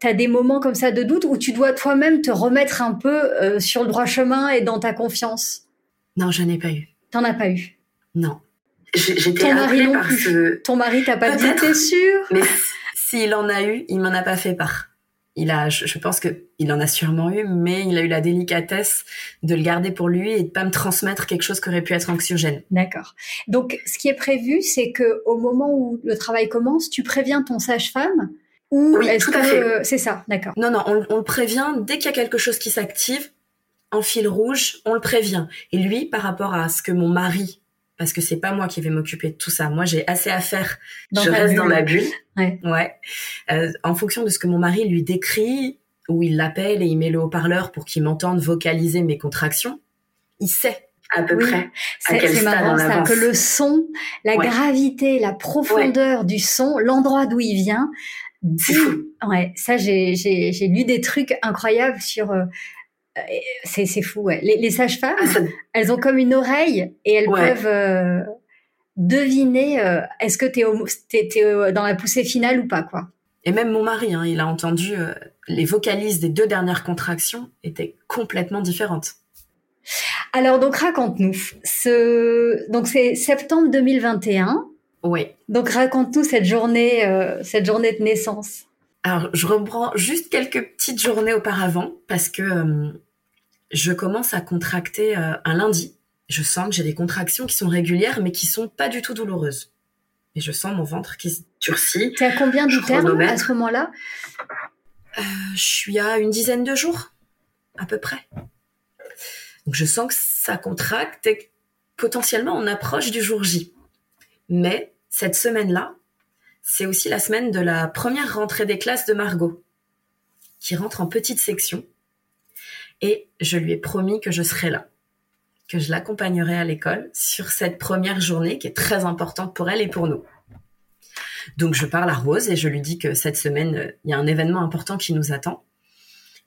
tu as des moments comme ça de doute où tu dois toi-même te remettre un peu euh, sur le droit chemin et dans ta confiance? Non, je n'ai pas eu. T'en as pas eu? Non. J'étais Ton mari non plus. Ton mari t'a pas dit, t'es sûr Mais s'il en a eu, il m'en a pas fait part il a, je, pense que il en a sûrement eu, mais il a eu la délicatesse de le garder pour lui et de pas me transmettre quelque chose qui aurait pu être anxiogène. D'accord. Donc, ce qui est prévu, c'est que au moment où le travail commence, tu préviens ton sage-femme ou oui, tout à fait. c'est ça, d'accord. Non, non, on, on, le prévient dès qu'il y a quelque chose qui s'active en fil rouge, on le prévient. Et lui, par rapport à ce que mon mari parce que c'est pas moi qui vais m'occuper de tout ça. Moi, j'ai assez à faire. je reste dans ma bulle. Ouais. ouais. Euh, en fonction de ce que mon mari lui décrit, ou il l'appelle et il met le haut-parleur pour qu'il m'entende vocaliser mes contractions, il sait à peu près C'est marrant ça, que le son, la gravité, la profondeur du son, l'endroit d'où il vient, dit... Ouais, ça j'ai j'ai lu des trucs incroyables sur euh, c'est c'est fou ouais. Les, les sages-femmes, ah, elles ont comme une oreille et elles peuvent euh, deviner euh, est-ce que tu es, dans la poussée finale ou pas quoi. Et même mon mari, hein, il a entendu les vocalises des deux dernières contractions étaient complètement différentes. Alors donc raconte-nous. Ce donc c'est septembre 2021. Oui. Donc raconte-nous cette journée euh, cette journée de naissance. Alors je reprends juste quelques petites journées auparavant parce que euh, je commence à contracter euh, un lundi. Je sens que j'ai des contractions qui sont régulières mais qui sont pas du tout douloureuses. Et je sens mon ventre qui se durcit. T'es à combien du terme à ce moment-là? Je suis à une dizaine de jours à peu près. Donc je sens que ça contracte et potentiellement on approche du jour J. Mais cette semaine-là, c'est aussi la semaine de la première rentrée des classes de Margot, qui rentre en petite section. Et je lui ai promis que je serais là, que je l'accompagnerai à l'école sur cette première journée qui est très importante pour elle et pour nous. Donc je parle à Rose et je lui dis que cette semaine, il y a un événement important qui nous attend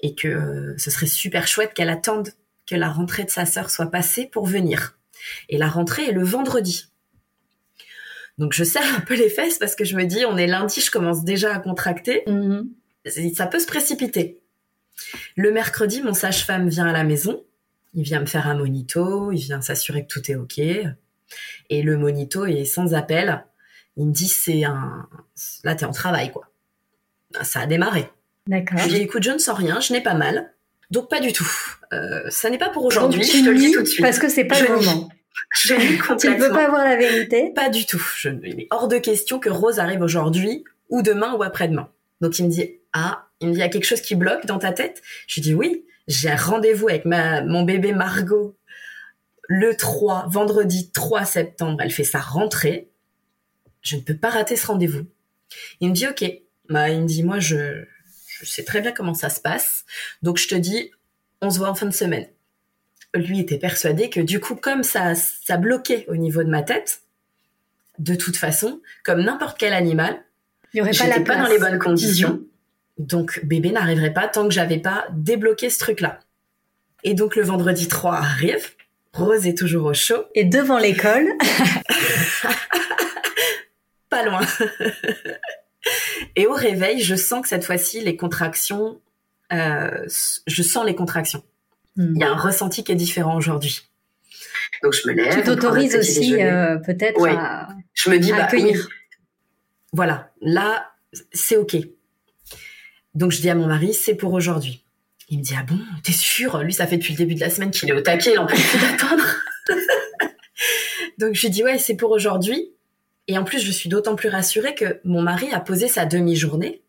et que euh, ce serait super chouette qu'elle attende que la rentrée de sa sœur soit passée pour venir. Et la rentrée est le vendredi. Donc je serre un peu les fesses parce que je me dis, on est lundi, je commence déjà à contracter. Mm-hmm. Ça peut se précipiter. Le mercredi, mon sage-femme vient à la maison. Il vient me faire un monito, il vient s'assurer que tout est OK. Et le monito est sans appel. Il me dit, c'est un... Là, t'es en travail, quoi. Ça a démarré. D'accord. Je lui dis, écoute, je ne sens rien, je n'ai pas mal. Donc pas du tout. Euh, ça n'est pas pour aujourd'hui. Je te le dis tout de suite. Parce que c'est pas le moment. Je tu ne peux pas avoir la vérité. Pas du tout. Je, il est hors de question que Rose arrive aujourd'hui ou demain ou après-demain. Donc il me dit ah, il me dit il y a quelque chose qui bloque dans ta tête? Je lui dis oui. J'ai un rendez-vous avec ma mon bébé Margot le 3 vendredi 3 septembre. Elle fait sa rentrée. Je ne peux pas rater ce rendez-vous. Il me dit ok. Bah il me dit moi je je sais très bien comment ça se passe. Donc je te dis, on se voit en fin de semaine. Lui était persuadé que du coup, comme ça, ça bloquait au niveau de ma tête, de toute façon, comme n'importe quel animal, il pas, la pas dans les bonnes conditions. Donc bébé n'arriverait pas tant que j'avais pas débloqué ce truc-là. Et donc le vendredi 3 arrive, Rose est toujours au chaud. Et devant l'école. pas loin. Et au réveil, je sens que cette fois-ci, les contractions, euh, je sens les contractions. Hmm. Il y a un ressenti qui est différent aujourd'hui. Donc je me lève. Tu t'autorises aussi euh, peut-être à, je me dis, bah, accueillir. Voilà, là, c'est OK. Donc je dis à mon mari, c'est pour aujourd'hui. Il me dit, ah bon, t'es sûr? Lui, ça fait depuis le début de la semaine qu'il est au taquet, il en peut plus d'attendre. Donc je lui dis, ouais, c'est pour aujourd'hui. Et en plus, je suis d'autant plus rassurée que mon mari a posé sa demi-journée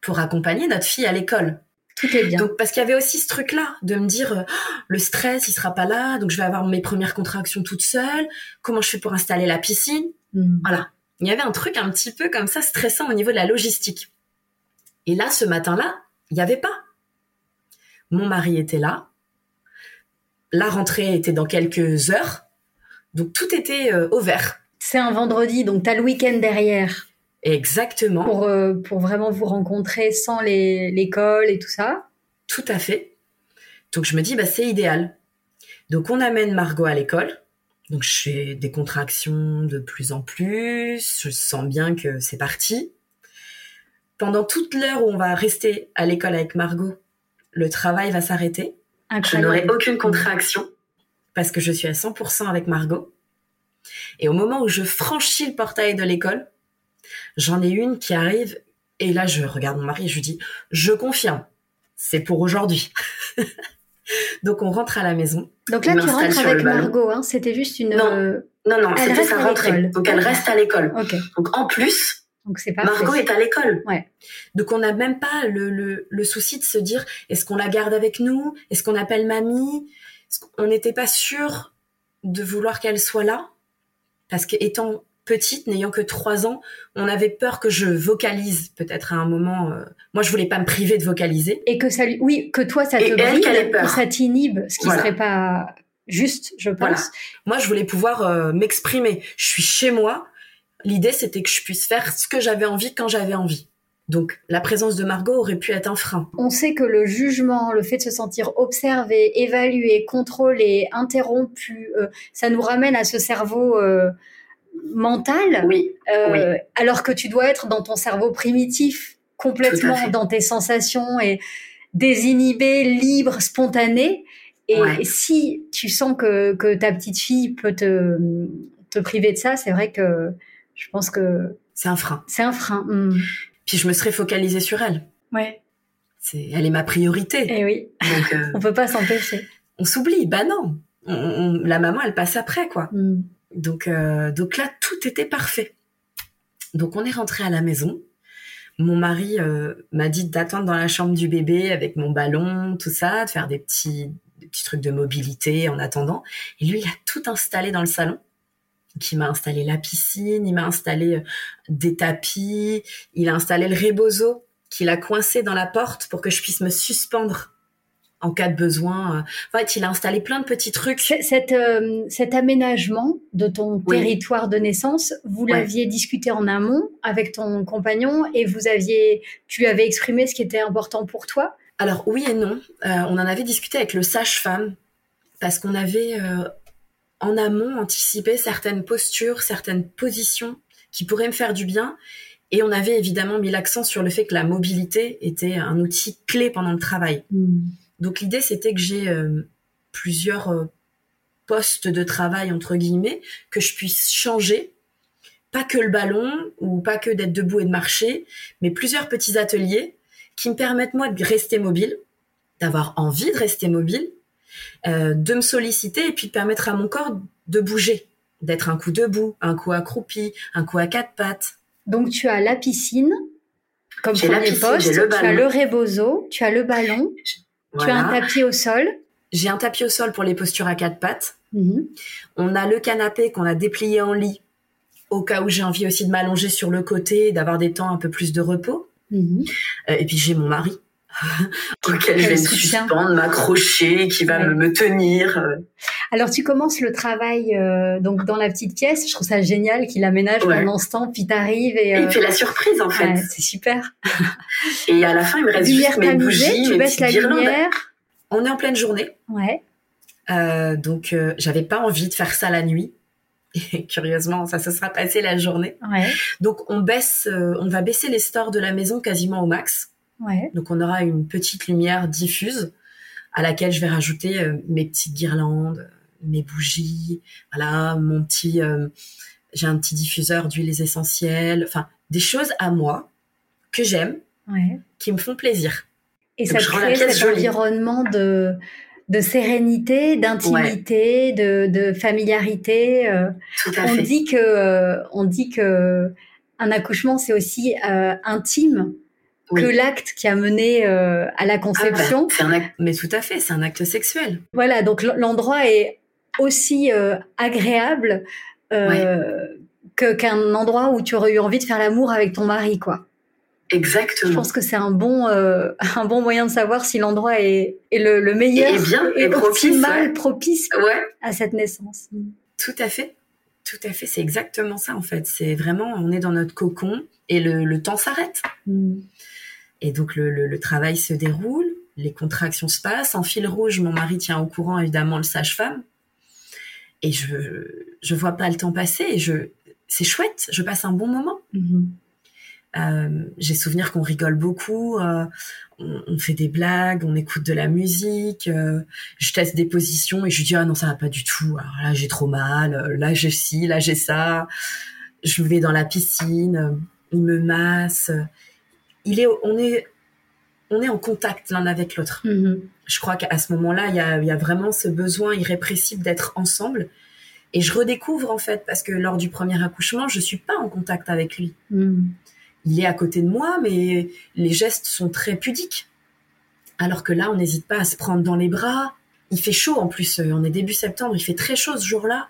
pour accompagner notre fille à l'école. Tout est bien. Donc parce qu'il y avait aussi ce truc-là de me dire euh, le stress, il sera pas là, donc je vais avoir mes premières contractions toute seule. Comment je fais pour installer la piscine? Hmm. Voilà. Il y avait un truc un petit peu comme ça stressant au niveau de la logistique. Et là, ce matin-là, il n'y avait pas. Mon mari était là. La rentrée était dans quelques heures. Donc tout était euh, au vert. C'est un vendredi, donc tu as le week-end derrière. Exactement. Pour, euh, pour vraiment vous rencontrer sans l'école et tout ça. Tout à fait. Donc je me dis, bah, c'est idéal. Donc on amène Margot à l'école. Donc j'ai des contractions de plus en plus. Je sens bien que c'est parti. Pendant toute l'heure où on va rester à l'école avec Margot, le travail va s'arrêter. Je n'aurai aucune contraction parce que je suis à 100% avec Margot. Et au moment où je franchis le portail de l'école, j'en ai une qui arrive et là je regarde mon mari et je lui dis je confirme, c'est pour aujourd'hui. Donc on rentre à la maison. Donc là tu rentres avec Margot, hein, c'était juste une. Non, euh, non, non c'était sa rentrée. Donc elle reste à l'école. Donc en plus, donc c'est pas Margot est à l'école. Ouais. Donc on n'a même pas le, le, le, souci de se dire est-ce qu'on la garde avec nous? Est-ce qu'on appelle mamie? On n'était pas sûr de vouloir qu'elle soit là? Parce que étant petite, n'ayant que trois ans, on avait peur que je vocalise peut-être à un moment. euh, moi, je voulais pas me priver de vocaliser. Et que ça lui, oui, que toi, ça te elle, qu'elle ait bride, peur. que ça t'inhibe, ce qui Voilà. serait pas juste, je pense. Voilà. Moi, je voulais pouvoir euh, m'exprimer. Je suis chez moi. L'idée, c'était que je puisse faire ce que j'avais envie quand j'avais envie. Donc, la présence de Margot aurait pu être un frein. On sait que le jugement, le fait de se sentir observé, évalué, contrôlé, interrompu, euh, ça nous ramène à ce cerveau euh, mental, Oui, euh, alors que tu dois être dans ton cerveau primitif, complètement dans tes sensations et désinhibé, libre, spontané. Et Ouais. si tu sens que, que ta petite fille peut te, te priver de ça, c'est vrai que je pense que c'est un frein. c'est un frein. Hmm. Puis je me serais focalisée sur elle. Ouais. C'est, elle est ma priorité. Et oui, Donc, euh, on peut pas s'empêcher. on s'oublie. Bah non. On- on- la maman, elle passe après, quoi. Hmm. Donc, euh, donc là, tout était parfait. Donc, on est rentré à la maison. Mon mari euh, m'a dit d'attendre dans la chambre du bébé avec mon ballon, tout ça, de faire des petits, des petits trucs de mobilité en attendant. Et lui, il a tout installé dans le salon. Il m'a installé la piscine, il m'a installé euh, des tapis, il a installé le rebozo qu'il a coincé dans la porte pour que je puisse me suspendre en cas de besoin. euh. En fait, il a installé plein de petits trucs. Cet, euh, cet aménagement de ton Oui. territoire de naissance, vous l'aviez discuté en amont avec ton compagnon et vous aviez, tu lui avais exprimé ce qui était important pour toi? Alors oui et non. Euh, on en avait discuté avec le sage-femme parce qu'on avait euh, en amont anticipé certaines postures, certaines positions qui pourraient me faire du bien. Et on avait évidemment mis l'accent sur le fait que la mobilité était un outil clé pendant le travail. Donc l'idée, c'était que j'ai euh, plusieurs euh, postes de travail, entre guillemets, que je puisse changer. Pas que le ballon ou pas que d'être debout et de marcher, mais plusieurs petits ateliers qui me permettent, moi, de rester mobile, d'avoir envie de rester mobile, euh, de me solliciter et puis de permettre à mon corps de bouger, d'être un coup debout, un coup accroupi, un coup à quatre pattes. Donc tu as la piscine comme la premier piscine, poste, le tu as le rebozo, tu as le ballon, tu as un tapis au sol. J'ai un tapis au sol pour les postures à quatre pattes. Mhm. On a le canapé qu'on a déplié en lit au cas où j'ai envie aussi de m'allonger sur le côté, d'avoir des temps un peu plus de repos. Mhm. Euh, et puis j'ai mon mari auquel je vais suspendre, m'accrocher, qui va Ouais. me, me tenir. Alors tu commences le travail euh, donc dans la petite pièce. Je trouve ça génial qu'il aménage Ouais. pendant ce temps, puis t'arrives et, Et euh, il fait la surprise en fait. ouais, c'est super. Et à la fin, il me reste lumière juste mes bougies, tu mes baisses la guirlandes. lumière. On est en pleine journée, Ouais. euh, donc euh, j'avais pas envie de faire ça la nuit. Et curieusement, ça se sera passé la journée. Ouais. Donc on baisse, on va baisser les stores de la maison quasiment au max. Ouais. Donc on aura une petite lumière diffuse à laquelle je vais rajouter euh, mes petites guirlandes, mes bougies, voilà, mon petit euh, j'ai un petit diffuseur d'huiles essentielles, enfin des choses à moi que j'aime, Ouais. qui me font plaisir. Et Donc, ça crée cet jolie. environnement de, de sérénité, d'intimité, de, de familiarité. euh. Tout à on fait. dit que, on dit que un accouchement c'est aussi intime Oui. que l'acte qui a mené euh, à la Ah bah, conception. c'est un acte, mais tout à fait, c'est un acte sexuel. Voilà, donc l'endroit est aussi euh, agréable euh, qu'un endroit où tu aurais eu envie de faire l'amour avec ton mari, quoi. Je Exactement. pense que c'est un bon euh, un bon moyen de savoir si l'endroit est, est le, le meilleur Et bien, et et propice, optimal, ouais. propice Ouais, à cette naissance. tout à fait. Tout à fait, c'est exactement ça en fait. C'est vraiment, on est dans notre cocon et le, le temps s'arrête. Mm. Et donc le, le- le travail se déroule, les contractions se passent. En fil rouge, mon mari tient au courant évidemment le sage-femme. Et je je vois pas le temps passer. Et je c'est chouette. Je passe un bon moment. Mhm. Euh, J'ai souvenir qu'on rigole beaucoup. euh, on, on fait des blagues, on écoute de la musique. euh, je teste des positions et je dis ah non ça va pas du tout. Alors là j'ai trop mal. Là j'ai ci, là j'ai ça. Je vais dans la piscine. il me masse. Euh, il est, on est, on est en contact l'un avec l'autre. Mhm. Je crois qu'à ce moment-là, il y a, y a vraiment ce besoin irrépressible d'être ensemble. Et je redécouvre en fait, parce que lors du premier accouchement, je suis pas en contact avec lui. Mhm. Il est à côté de moi, mais les gestes sont très pudiques. Alors que là, on n'hésite pas à se prendre dans les bras. Il fait chaud en plus, euh, on est début septembre, il fait très chaud ce jour-là.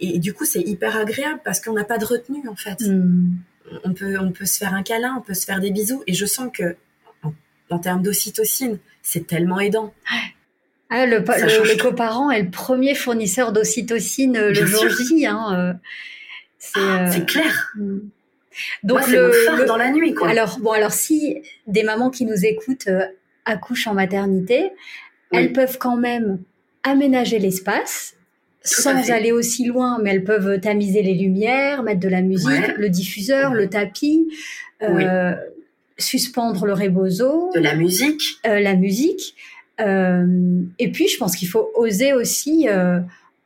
et du coup, c'est hyper agréable parce qu'on n'a pas de retenue en fait. Hmm. On peut, on peut se faire un câlin, on peut se faire des bisous, et je sens que en, termes d'ocytocine, c'est tellement aidant. Ah, le, le, coparent est le premier fournisseur d'ocytocine le jour J. Hein, ah, c'est clair. Hmm. Donc le, dans la nuit quoi. Alors bon alors si des mamans qui nous écoutent euh, accouchent en maternité, elles peuvent quand même aménager l'espace sans aller aussi loin, mais elles peuvent tamiser les lumières, mettre de la musique, le diffuseur, le tapis, euh, suspendre le rebozo, de la musique, euh, la musique. et puis je pense qu'il faut oser aussi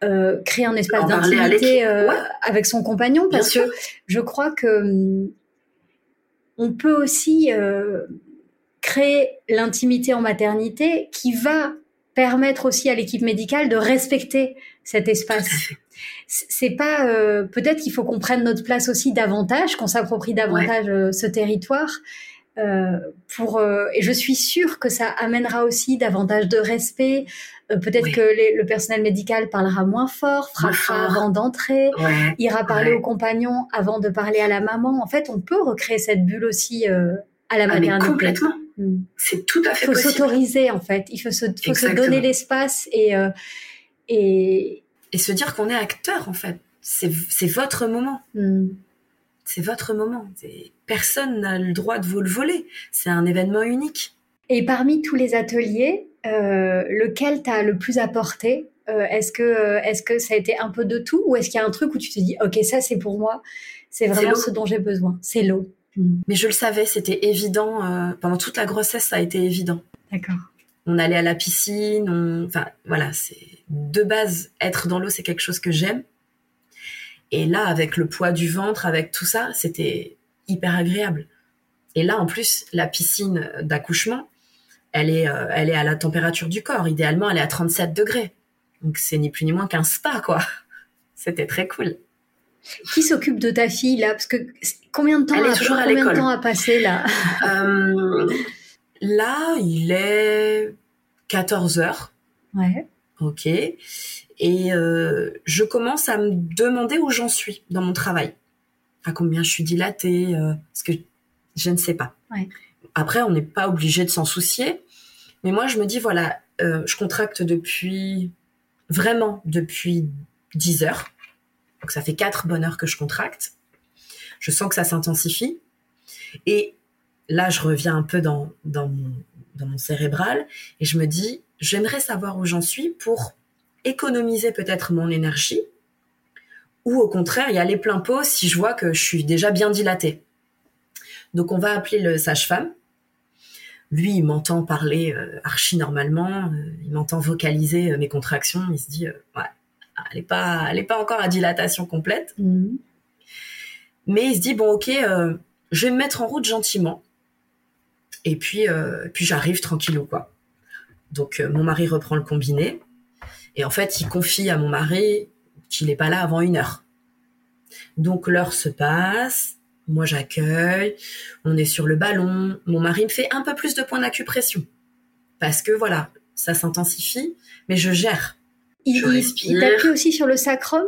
euh, créer un espace d'intimité euh, avec son compagnon parce que je crois que hum, on peut aussi euh, créer l'intimité en maternité qui va permettre aussi à l'équipe médicale de respecter cet espace. C'est pas peut-être qu'il faut qu'on prenne notre place aussi davantage, qu'on s'approprie davantage ce territoire. pour et je suis sûre que ça amènera aussi davantage de respect, euh, peut-être que le personnel médical parlera moins fort, frappera avant d'entrer, ira parler au compagnon avant de parler à la maman. En fait, on peut recréer cette bulle aussi euh, à la ah, maternité. complètement. Hmm. C'est tout à fait Il faut s'autoriser, en fait. Il faut se, faut se donner l'espace et, euh, et... Et se dire qu'on est acteur, en fait. C'est votre moment. Hmm. C'est votre moment. Personne n'a le droit de vous le voler. C'est un événement unique. Et parmi tous les ateliers, euh, lequel t'a le plus apporté euh, Est-ce que, euh, est-ce que ça a été un peu de tout ou est-ce qu'il y a un truc où tu te dis, ok, ça c'est pour moi, c'est vraiment ce dont j'ai besoin, c'est l'eau. Hmm. Mais je le savais, c'était évident. pendant toute la grossesse, ça a été évident. D'accord. On allait à la piscine, enfin voilà, c'est de base être dans l'eau, c'est quelque chose que j'aime. Et là, avec le poids du ventre, avec tout ça, c'était hyper agréable. Et là, en plus, la piscine d'accouchement, elle est, euh, elle est à la température du corps. Idéalement, elle est à 37 degrés. Donc c'est ni plus ni moins qu'un spa, quoi. C'était très cool. Qui s'occupe de ta fille là? Parce que combien de temps elle est toujours à combien de temps a passé là? Euh, Là, il est 14 heures. Ouais. Ok. Et euh, je commence à me demander où j'en suis dans mon travail. À combien je suis dilatée Parce que je ne sais pas. Ouais. Après, on n'est pas obligé de s'en soucier. Mais moi, je me dis, voilà, euh, je contracte depuis, vraiment depuis 10 heures. Donc ça fait 4 bonnes heures que je contracte. Je sens que ça s'intensifie. Et là, je reviens un peu dans, dans, mon, dans mon cérébral et je me dis, j'aimerais savoir où j'en suis pour économiser peut-être mon énergie ou au contraire y aller plein pot si je vois que je suis déjà bien dilatée. Donc on va appeler le sage-femme lui, il m'entend parler euh, archi normalement, euh, il m'entend vocaliser euh, mes contractions, il se dit, ouais, elle n'est pas, elle est pas encore à dilatation complète. Mhm. Mais il se dit, bon, ok, je vais me mettre en route gentiment. Et puis, puis j'arrive tranquillou, quoi. Donc, mon mari reprend le combiné. Et en fait, il confie à mon mari qu'il n'est pas là avant une heure. Donc, l'heure se passe moi, j'accueille. On est sur le ballon. Mon mari me fait un peu plus de points d'acupression. Parce que voilà, ça s'intensifie, mais je gère. Il, il t'appuie aussi sur le sacrum?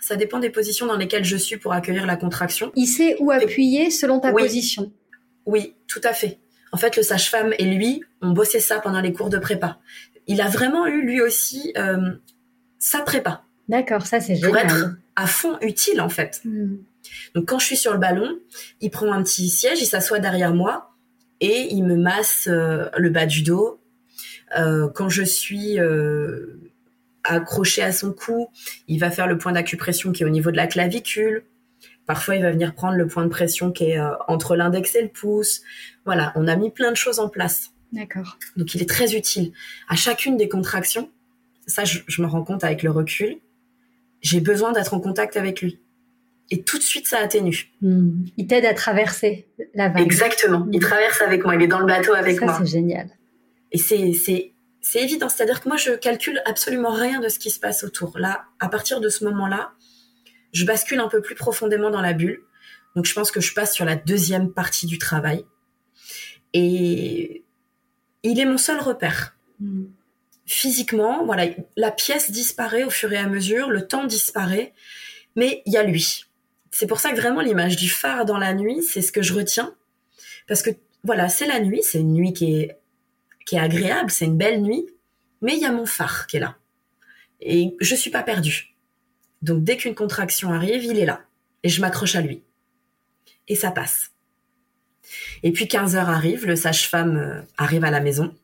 Ça dépend des positions dans lesquelles je suis pour accueillir la contraction. Il sait où appuyer selon ta position. Oui, tout à fait. En fait, le sage-femme et lui ont bossé ça pendant les cours de prépa. Il a vraiment eu lui aussi euh, sa prépa. D'accord, ça c'est génial. Pour être à fond utile en fait. Hmm. Donc quand je suis sur le ballon, il prend un petit siège, il s'assoit derrière moi et il me masse euh, le bas du dos. Euh, quand je suis accroché à son cou, il va faire le point d'acupression qui est au niveau de la clavicule. Parfois, il va venir prendre le point de pression qui est entre l'index et le pouce. Voilà, on a mis plein de choses en place. D'accord. Donc, il est très utile. À chacune des contractions, ça, je, je me rends compte avec le recul, j'ai besoin d'être en contact avec lui et tout de suite ça atténue. Hmm. Il t'aide à traverser la vague. Exactement. Il traverse avec moi. Il est dans le bateau avec ça, moi. C'est génial. Et c'est c'est c'est évident. C'est-à-dire que moi je calcule absolument rien de ce qui se passe autour. Là, à partir de ce moment-là, je bascule un peu plus profondément dans la bulle. Donc je pense que je passe sur la deuxième partie du travail. Et il est mon seul repère. Hmm. physiquement, voilà, la pièce disparaît au fur et à mesure, le temps disparaît, mais il y a lui. C'est pour ça que vraiment l'image du phare dans la nuit, c'est ce que je retiens, parce que voilà, c'est la nuit, c'est une nuit qui est qui est agréable, c'est une belle nuit, mais il y a mon phare qui est là, et je suis pas perdue. Donc dès qu'une contraction arrive, il est là, et je m'accroche à lui, et ça passe. Et puis 15 heures arrive, le sage-femme euh, arrive à la maison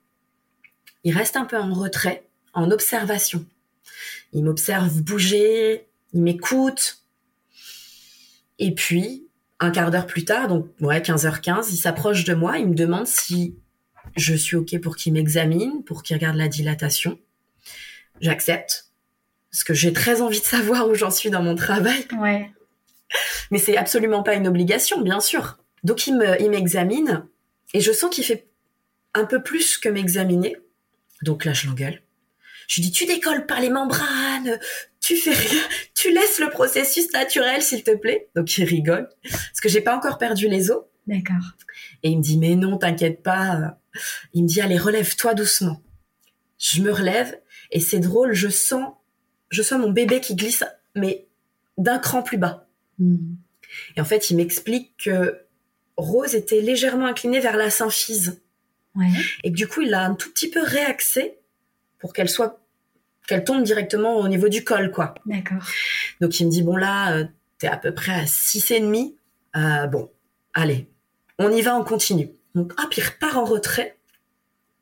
il reste un peu en retrait, en observation. Il m'observe bouger, il m'écoute. Et puis, un quart d'heure plus tard, donc ouais, 15h15, il s'approche de moi, il me demande si je suis OK pour qu'il m'examine, pour qu'il regarde la dilatation. J'accepte, parce que j'ai très envie de savoir où j'en suis dans mon travail. Ouais. Mais c'est absolument pas une obligation, bien sûr. Donc il me, il m'examine, et je sens qu'il fait un peu plus que m'examiner. Donc là, je l'engueule. Je lui dis, tu décolles pas les membranes, tu fais rien, tu laisses le processus naturel, s'il te plaît. Donc il rigole, parce que j'ai pas encore perdu les os. D'accord. Et il me dit, mais non, t'inquiète pas. Il me dit, allez, relève-toi doucement. Je me relève, et c'est drôle, je sens, je sens mon bébé qui glisse, mais d'un cran plus bas. Hmm. Et en fait, il m'explique que Rose était légèrement inclinée vers la symphyse. Et que du coup, il a un tout petit peu réaxé pour qu'elle soit, qu'elle tombe directement au niveau du col, quoi. D'accord. Donc il me dit bon là, euh, t'es à peu près à six et demi. Euh, bon, allez, on y va, on continue. Donc hop, il repart en retrait.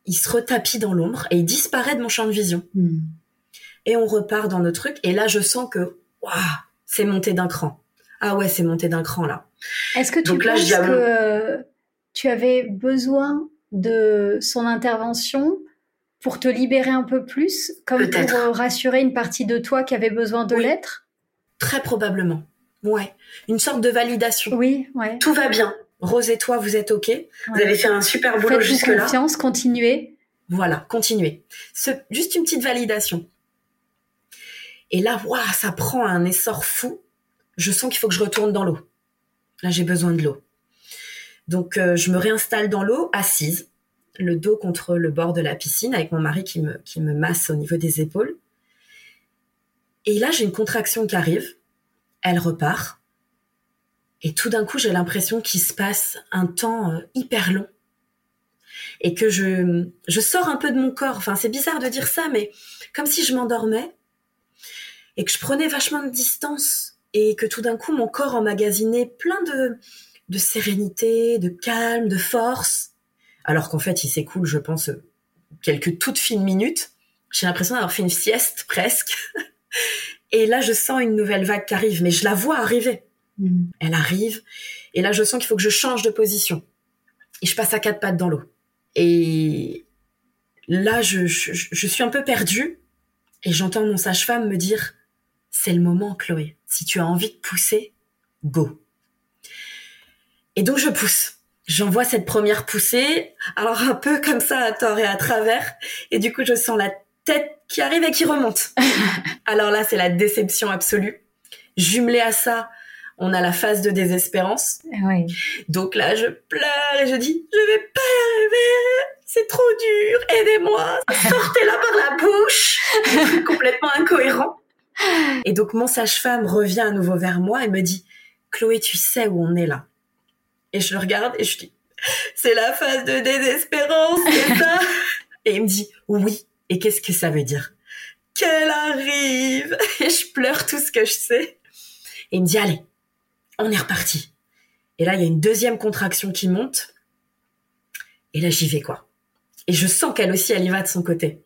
Il se retapit dans l'ombre et il disparaît de mon champ de vision. Hmm. Et on repart dans nos trucs. Et là, je sens que waouh, c'est monté d'un cran. Ah ouais, c'est monté d'un cran là. Est-ce que tu Donc penses que tu avais besoin de son intervention pour te libérer un peu plus, comme pour rassurer une partie de toi qui avait besoin de l'être? Très probablement. Ouais. Une sorte de validation. Oui, ouais. Tout va bien. Rose et toi, vous êtes OK. Vous avez fait un super boulot jusque-là. confiance, continuez. Voilà, continuez. juste une petite validation. Et là, waouh, ça prend un essor fou. Je sens qu'il faut que je retourne dans l'eau. Là, j'ai besoin de l'eau. Donc euh, je me réinstalle dans l'eau, assise, le dos contre le bord de la piscine, avec mon mari qui me, qui me masse au niveau des épaules. Et là, j'ai une contraction qui arrive, elle repart, et tout d'un coup, j'ai l'impression qu'il se passe un temps euh, hyper long, et que je, je sors un peu de mon corps. Enfin, c'est bizarre de dire ça, mais comme si je m'endormais, et que je prenais vachement de distance, et que tout d'un coup, mon corps emmagasinait plein de de sérénité, de calme, de force, alors qu'en fait, il s'écoule, je pense, quelques toutes fines minutes. J'ai l'impression d'avoir fait une sieste presque. Et là, je sens une nouvelle vague qui arrive, mais je la vois arriver. Mm. Elle arrive, et là, je sens qu'il faut que je change de position. Et je passe à quatre pattes dans l'eau. Et là, je, je suis un peu perdue, et j'entends mon sage-femme me dire, c'est le moment, Chloé. Si tu as envie de pousser, go. Et donc je pousse. J'envoie cette première poussée, alors un peu comme ça à tort et à travers, et du coup je sens la tête qui arrive et qui remonte. alors là c'est la déception absolue. Jumelé à ça, on a la phase de désespérance. Oui. Donc là je pleure et je dis je vais pas y arriver, c'est trop dur, aidez-moi, sortez-la par la bouche. complètement incohérent. Et donc mon sage-femme revient à nouveau vers moi et me dit Chloé, tu sais où on est là. Et je le regarde et je dis, c'est la phase de désespérance, c'est ça Et il me dit, oui. Et qu'est-ce que ça veut dire? Qu'elle arrive Et je pleure tout ce que je sais. Et il me dit, allez, on est reparti. Et là, il y a une deuxième contraction qui monte. Et là, j'y vais, quoi. Et je sens qu'elle aussi, elle y va de son côté.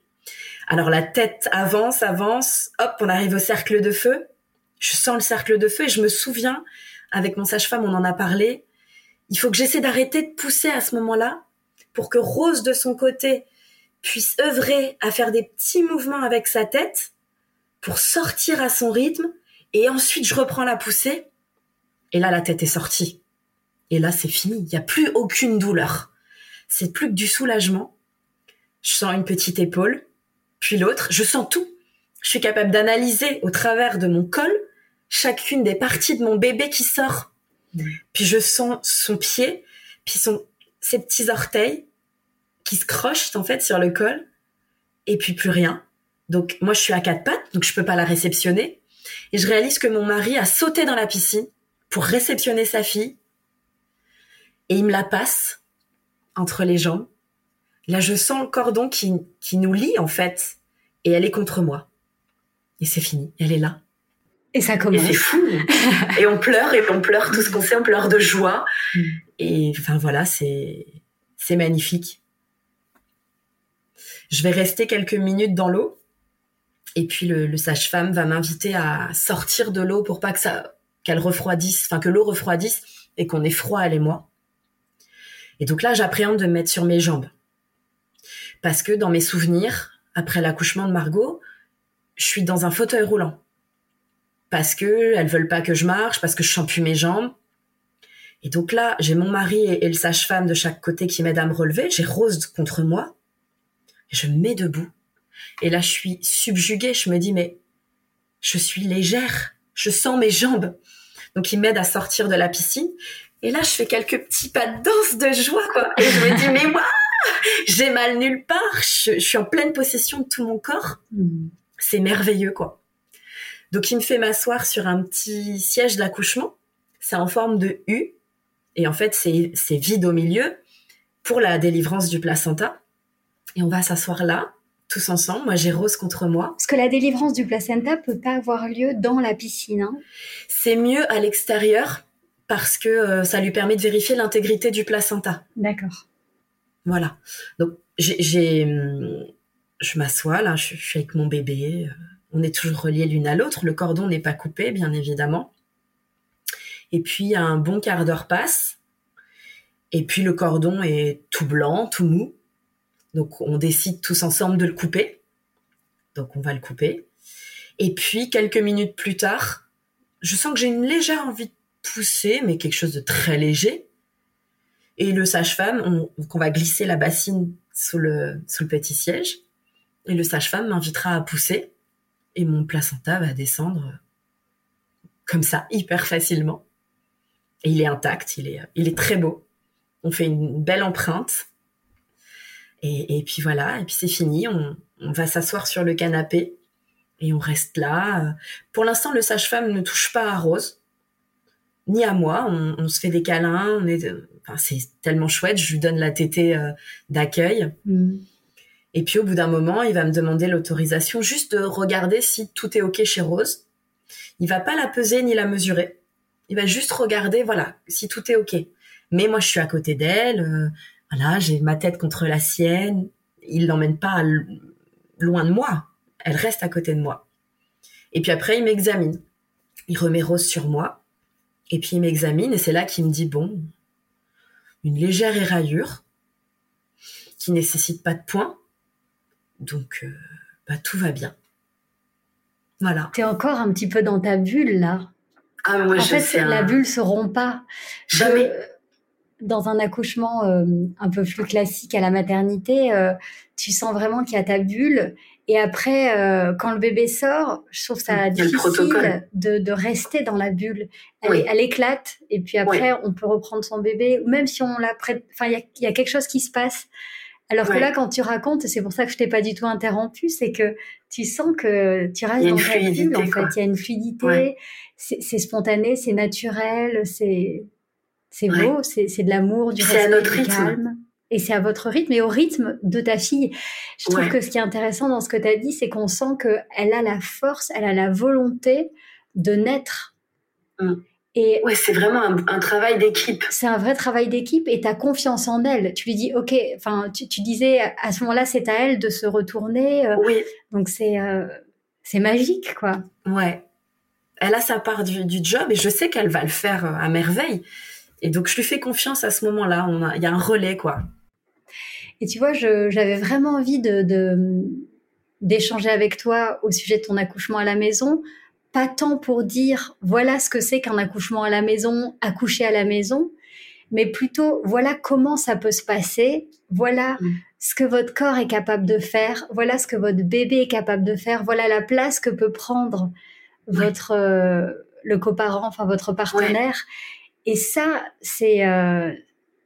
Alors la tête avance, avance, hop, on arrive au cercle de feu. Je sens le cercle de feu et je me souviens, avec mon sage-femme, on en a parlé, il faut que j'essaie d'arrêter de pousser à ce moment-là pour que Rose de son côté puisse œuvrer à faire des petits mouvements avec sa tête pour sortir à son rythme et ensuite je reprends la poussée et là la tête est sortie. Et là c'est fini, il n'y a plus aucune douleur. C'est plus que du soulagement. Je sens une petite épaule, puis l'autre, je sens tout. Je suis capable d'analyser au travers de mon col chacune des parties de mon bébé qui sort puis je sens son pied, puis son, ses petits orteils qui se crochent en fait sur le col. et puis plus rien. Donc moi je suis à quatre pattes, donc je peux pas la réceptionner. Et je réalise que mon mari a sauté dans la piscine pour réceptionner sa fille. Et il me la passe entre les jambes. Là je sens le cordon qui, qui nous lie en fait. Et elle est contre moi. Et c'est fini, elle est là. Et ça commence. Et c'est fou. et on pleure, et on pleure tout ce qu'on sait, on pleure de joie. Mm. Et enfin voilà, c'est c'est magnifique. Je vais rester quelques minutes dans l'eau. Et puis le, sage-femme va m'inviter à sortir de l'eau pour pas que ça qu'elle refroidisse, enfin que l'eau refroidisse et qu'on ait froid elle et moi. Et donc là, j'appréhende de me mettre sur mes jambes. Parce que dans mes souvenirs, après l'accouchement de Margot, je suis dans un fauteuil roulant parce que elles veulent pas que je marche, parce que je sens plus mes jambes. Et donc là, j'ai mon mari et, le sage-femme de chaque côté qui m'aident à me relever. J'ai Rose contre moi. Et je me mets debout. Et là, je suis subjuguée. Je me dis, mais je suis légère. Je sens mes jambes. Donc, ils m'aident à sortir de la piscine. Et là, je fais quelques petits pas de danse de joie, quoi. Et je me dis, mais moi, j'ai mal nulle part. Je, je, suis en pleine possession de tout mon corps. Hmm. C'est merveilleux, quoi. Donc il me fait m'asseoir sur un petit siège d'accouchement. C'est en forme de U. Et en fait, c'est vide au milieu pour la délivrance du placenta. Et on va s'asseoir là, tous ensemble. Moi, j'ai Rose contre moi. Parce que la délivrance du placenta peut pas avoir lieu dans la piscine. Hein c'est mieux à l'extérieur parce que euh, ça lui permet de vérifier l'intégrité du placenta. D'accord. Voilà. Donc, hum, je m'assois là, je, suis avec mon bébé. Euh, on est toujours reliés l'une à l'autre. Le cordon n'est pas coupé, bien évidemment. Et puis un bon quart d'heure passe. Et puis le cordon est tout blanc, tout mou. Donc on décide tous ensemble de le couper. Donc on va le couper. Et puis quelques minutes plus tard, je sens que j'ai une légère envie de pousser, mais quelque chose de très léger. Et le sage-femme, on, on, va glisser la bassine sous le, sous le petit siège. Et le sage-femme m'invitera à pousser et mon placenta va descendre comme ça hyper facilement. Et il est intact, il est, il est très beau. On fait une belle empreinte. Et, puis voilà, et puis c'est fini. On, va s'asseoir sur le canapé et on reste là. Pour l'instant, le sage-femme ne touche pas à Rose, ni à moi. On, se fait des câlins. On est, enfin, c'est tellement chouette. Je lui donne la tétée euh, d'accueil. Mm. Et puis au bout d'un moment, il va me demander l'autorisation juste de regarder si tout est OK chez Rose. Il va pas la peser ni la mesurer. Il va juste regarder, voilà, si tout est OK. Mais moi, je suis à côté d'elle. Euh, voilà, j'ai ma tête contre la sienne. Il l'emmène pas loin de moi. Elle reste à côté de moi. Et puis après, il m'examine. Il remet Rose sur moi. Et puis il m'examine et c'est là qu'il me dit, bon, une légère éraillure qui nécessite pas de points donc, euh, bah, tout va bien. Voilà. Tu es encore un petit peu dans ta bulle, là. Ah, en fait, la bulle se rompt pas. Jamais. dans un accouchement euh, un peu plus classique à la maternité, euh, tu sens vraiment qu'il y a ta bulle. Et après, quand le bébé sort, je trouve ça difficile de, de, rester dans la bulle. Elle, elle éclate. Et puis après, on peut reprendre son bébé. Même si on l'a prête. Enfin, il y, y a, quelque chose qui se passe. Alors que là, quand tu racontes, c'est pour ça que je t'ai pas du tout interrompu, c'est que tu sens que tu restes dans ta bulle. En fait, il y a une fluidité, c'est spontané, c'est naturel, c'est c'est beau, c'est de l'amour, du respect, à du calme. Et c'est à votre rythme et au rythme de ta fille. Je trouve que ce qui est intéressant dans ce que tu as dit, c'est qu'on sent qu'elle a la force, elle a la volonté de naître. Mmh. Et ouais, c'est vraiment un, travail d'équipe. C'est un vrai travail d'équipe et tu as confiance en elle. Tu lui dis, ok, enfin, tu, tu, disais à ce moment-là, c'est à elle de se retourner. Euh, oui. Donc c'est euh, c'est magique, quoi. Ouais. Elle a sa part du, du job et je sais qu'elle va le faire euh, à merveille. Et donc je lui fais confiance à ce moment-là. Il y a un relais, quoi. Et tu vois, j'avais vraiment envie de d'échanger avec toi au sujet de ton accouchement à la maison. Pas tant pour dire voilà ce que c'est qu'un accouchement à la maison, accoucher à la maison, mais plutôt voilà comment ça peut se passer, voilà mm. ce que votre corps est capable de faire, voilà ce que votre bébé est capable de faire, voilà la place que peut prendre votre euh, le coparent, enfin votre partenaire. Et ça, c'est euh,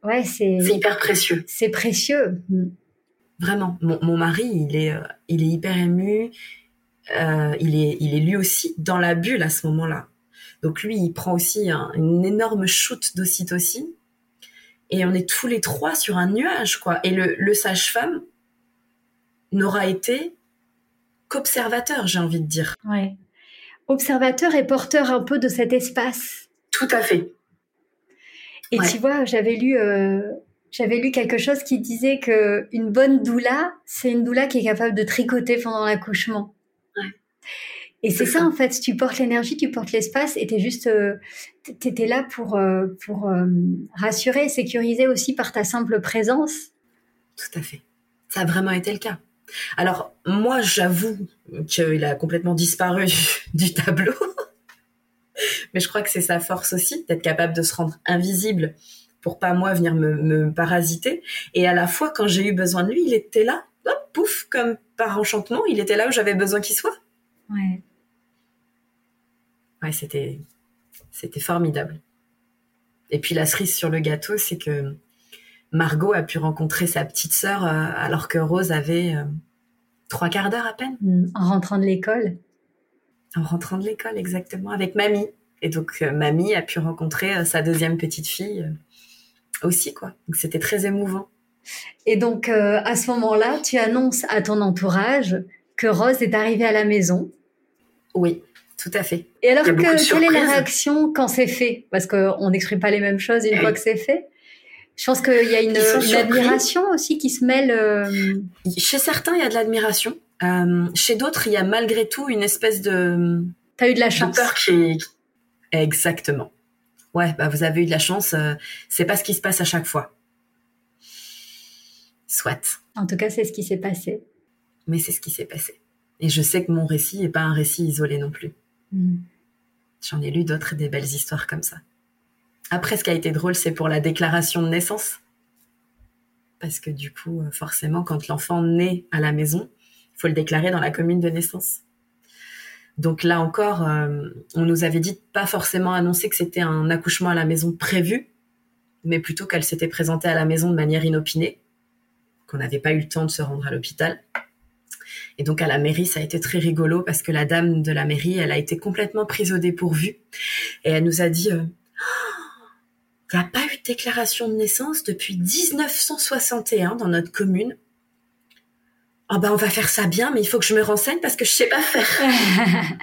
ouais, c'est hyper précieux. C'est précieux. Mm. Vraiment. Mon, mari, il est, il est hyper ému. il, est, il est lui aussi dans la bulle à ce moment-là. Donc lui, il prend aussi une énorme shoot d'ocytocine. Et on est tous les trois sur un nuage, quoi. Et le, le sage-femme n'aura été qu'observateur, j'ai envie de dire. Ouais. Observateur et porteur un peu de cet espace. Tout à fait. Et tu vois, j'avais lu, euh, j'avais lu quelque chose qui disait que une bonne doula, c'est une doula qui est capable de tricoter pendant l'accouchement. Ouais. Et c'est ça, en fait, tu portes l'énergie, tu portes l'espace et t'es juste, euh, t'étais là pour, euh, pour euh, rassurer, sécuriser aussi par ta simple présence. Tout à fait. Ça a vraiment été le cas. Alors, moi, j'avoue qu'il a complètement disparu du tableau. Mais je crois que c'est sa force aussi, d'être capable de se rendre invisible pour pas moi venir me, me parasiter. Et à la fois, quand j'ai eu besoin de lui, il était là, hop, pouf, comme par enchantement, il était là où j'avais besoin qu'il soit. Ouais c'était, c'était formidable. Et puis la cerise sur le gâteau, c'est que Margot a pu rencontrer sa petite sœur euh, alors que Rose avait euh, trois quarts d'heure à peine. Mm, en rentrant de l'école. En rentrant de l'école, exactement, avec mamie. Et donc euh, mamie a pu rencontrer sa deuxième petite fille aussi, quoi. Donc c'était très émouvant. Et donc à ce moment-là, tu annonces à ton entourage que Rose est arrivée à la maison. Oui. Tout à fait. Et alors, que, quelle est la réaction quand c'est fait? Parce qu'on n'exprime pas les mêmes choses une fois que c'est fait. Je pense qu'il y a une, admiration aussi qui se mêle. Euh, chez certains, il y a de l'admiration. Euh, chez d'autres, il y a malgré tout une espèce de. T'as eu de la chance. peur qui Exactement. Ouais, bah vous avez eu de la chance. Euh, c'est pas ce qui se passe à chaque fois. Soit. En tout cas, c'est ce qui s'est passé. Mais c'est ce qui s'est passé. Et je sais que mon récit n'est pas un récit isolé non plus. Mm. J'en ai lu d'autres des belles histoires comme ça. Après, ce qui a été drôle, c'est pour la déclaration de naissance. Parce que du coup, euh, forcément, quand l'enfant naît à la maison, il faut le déclarer dans la commune de naissance. Donc là encore, euh, on nous avait dit pas forcément annoncer que c'était un accouchement à la maison prévu, mais plutôt qu'elle s'était présentée à la maison de manière inopinée, qu'on n'avait pas eu le temps de se rendre à l'hôpital. Et donc à la mairie, ça a été très rigolo parce que la dame de la mairie, elle a été complètement prise au dépourvu et elle nous a dit euh, il n'y a pas eu de déclaration de naissance depuis 1961 dans notre commune. Ah ben on va faire ça bien, mais il faut que je me renseigne parce que je sais pas faire.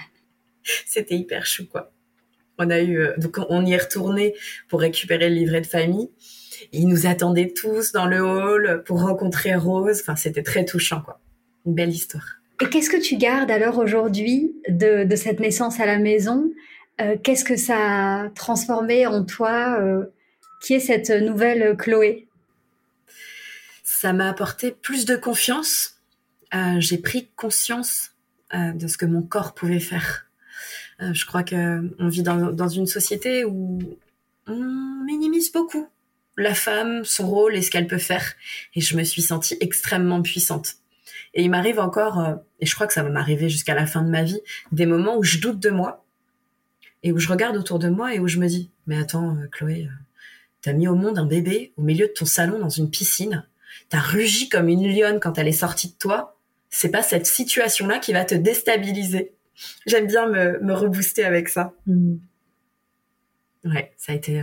C'était hyper chou quoi. On a eu euh, donc on y est retourné pour récupérer le livret de famille. Ils nous attendaient tous dans le hall pour rencontrer Rose. Enfin, c'était très touchant quoi une belle histoire. Et qu'est-ce que tu gardes alors aujourd'hui de, cette naissance à la maison? Euh, Qu'est-ce que ça a transformé en toi euh, Qui est cette nouvelle Chloé? Ça m'a apporté plus de confiance. Euh, j'ai pris conscience de ce que mon corps pouvait faire. je crois que on vit dans, dans une société où on minimise beaucoup la femme, son rôle et ce qu'elle peut faire. Et je me suis sentie extrêmement puissante. Et il m'arrive encore, euh, et je crois que ça va m'arriver jusqu'à la fin de ma vie, des moments où je doute de moi et où je regarde autour de moi et où je me dis, mais attends, euh, Chloé, euh, t'as mis au monde un bébé au milieu de ton salon dans une piscine, t'as rugi comme une lionne quand elle est sortie de toi. C'est pas cette situation-là qui va te déstabiliser. J'aime bien me, me rebooster avec ça. Mm. Ouais, ça a été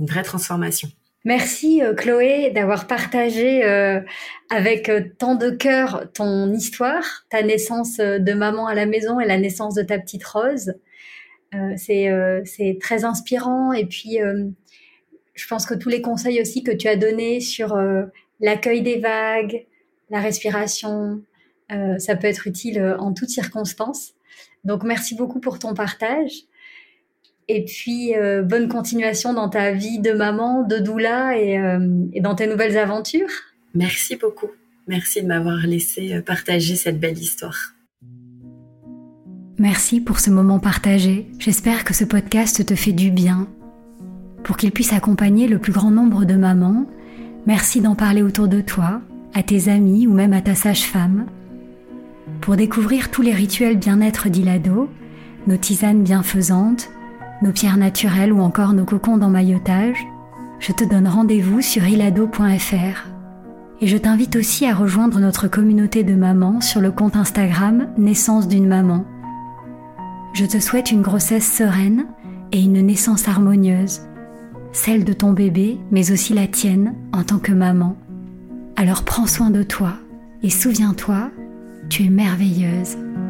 une vraie transformation. Merci euh, Chloé d'avoir partagé euh, avec euh, tant de cœur ton histoire, ta naissance de maman à la maison et la naissance de ta petite Rose. c'est très inspirant et puis je pense que tous les conseils aussi que tu as donnés sur l'accueil des vagues, la respiration, ça peut être utile en toutes circonstances. Donc merci beaucoup pour ton partage. Et puis, euh, bonne continuation dans ta vie de maman, de doula et, euh, et, dans tes nouvelles aventures. Merci beaucoup. Merci de m'avoir laissé euh, partager cette belle histoire. Merci pour ce moment partagé. J'espère que ce podcast te fait du bien. Pour qu'il puisse accompagner le plus grand nombre de mamans, merci d'en parler autour de toi, à tes amis ou même à ta sage-femme. Pour découvrir tous les rituels bien-être d'Ilado, nos tisanes bienfaisantes, nos pierres naturelles ou encore nos cocons d'emmaillotage, je te donne rendez-vous sur ilado.fr. Et je t'invite aussi à rejoindre notre communauté de mamans sur le compte Instagram Naissance d'une maman. Je te souhaite une grossesse sereine et une naissance harmonieuse, celle de ton bébé, mais aussi la tienne en tant que maman. Alors prends soin de toi et souviens-toi, tu es merveilleuse.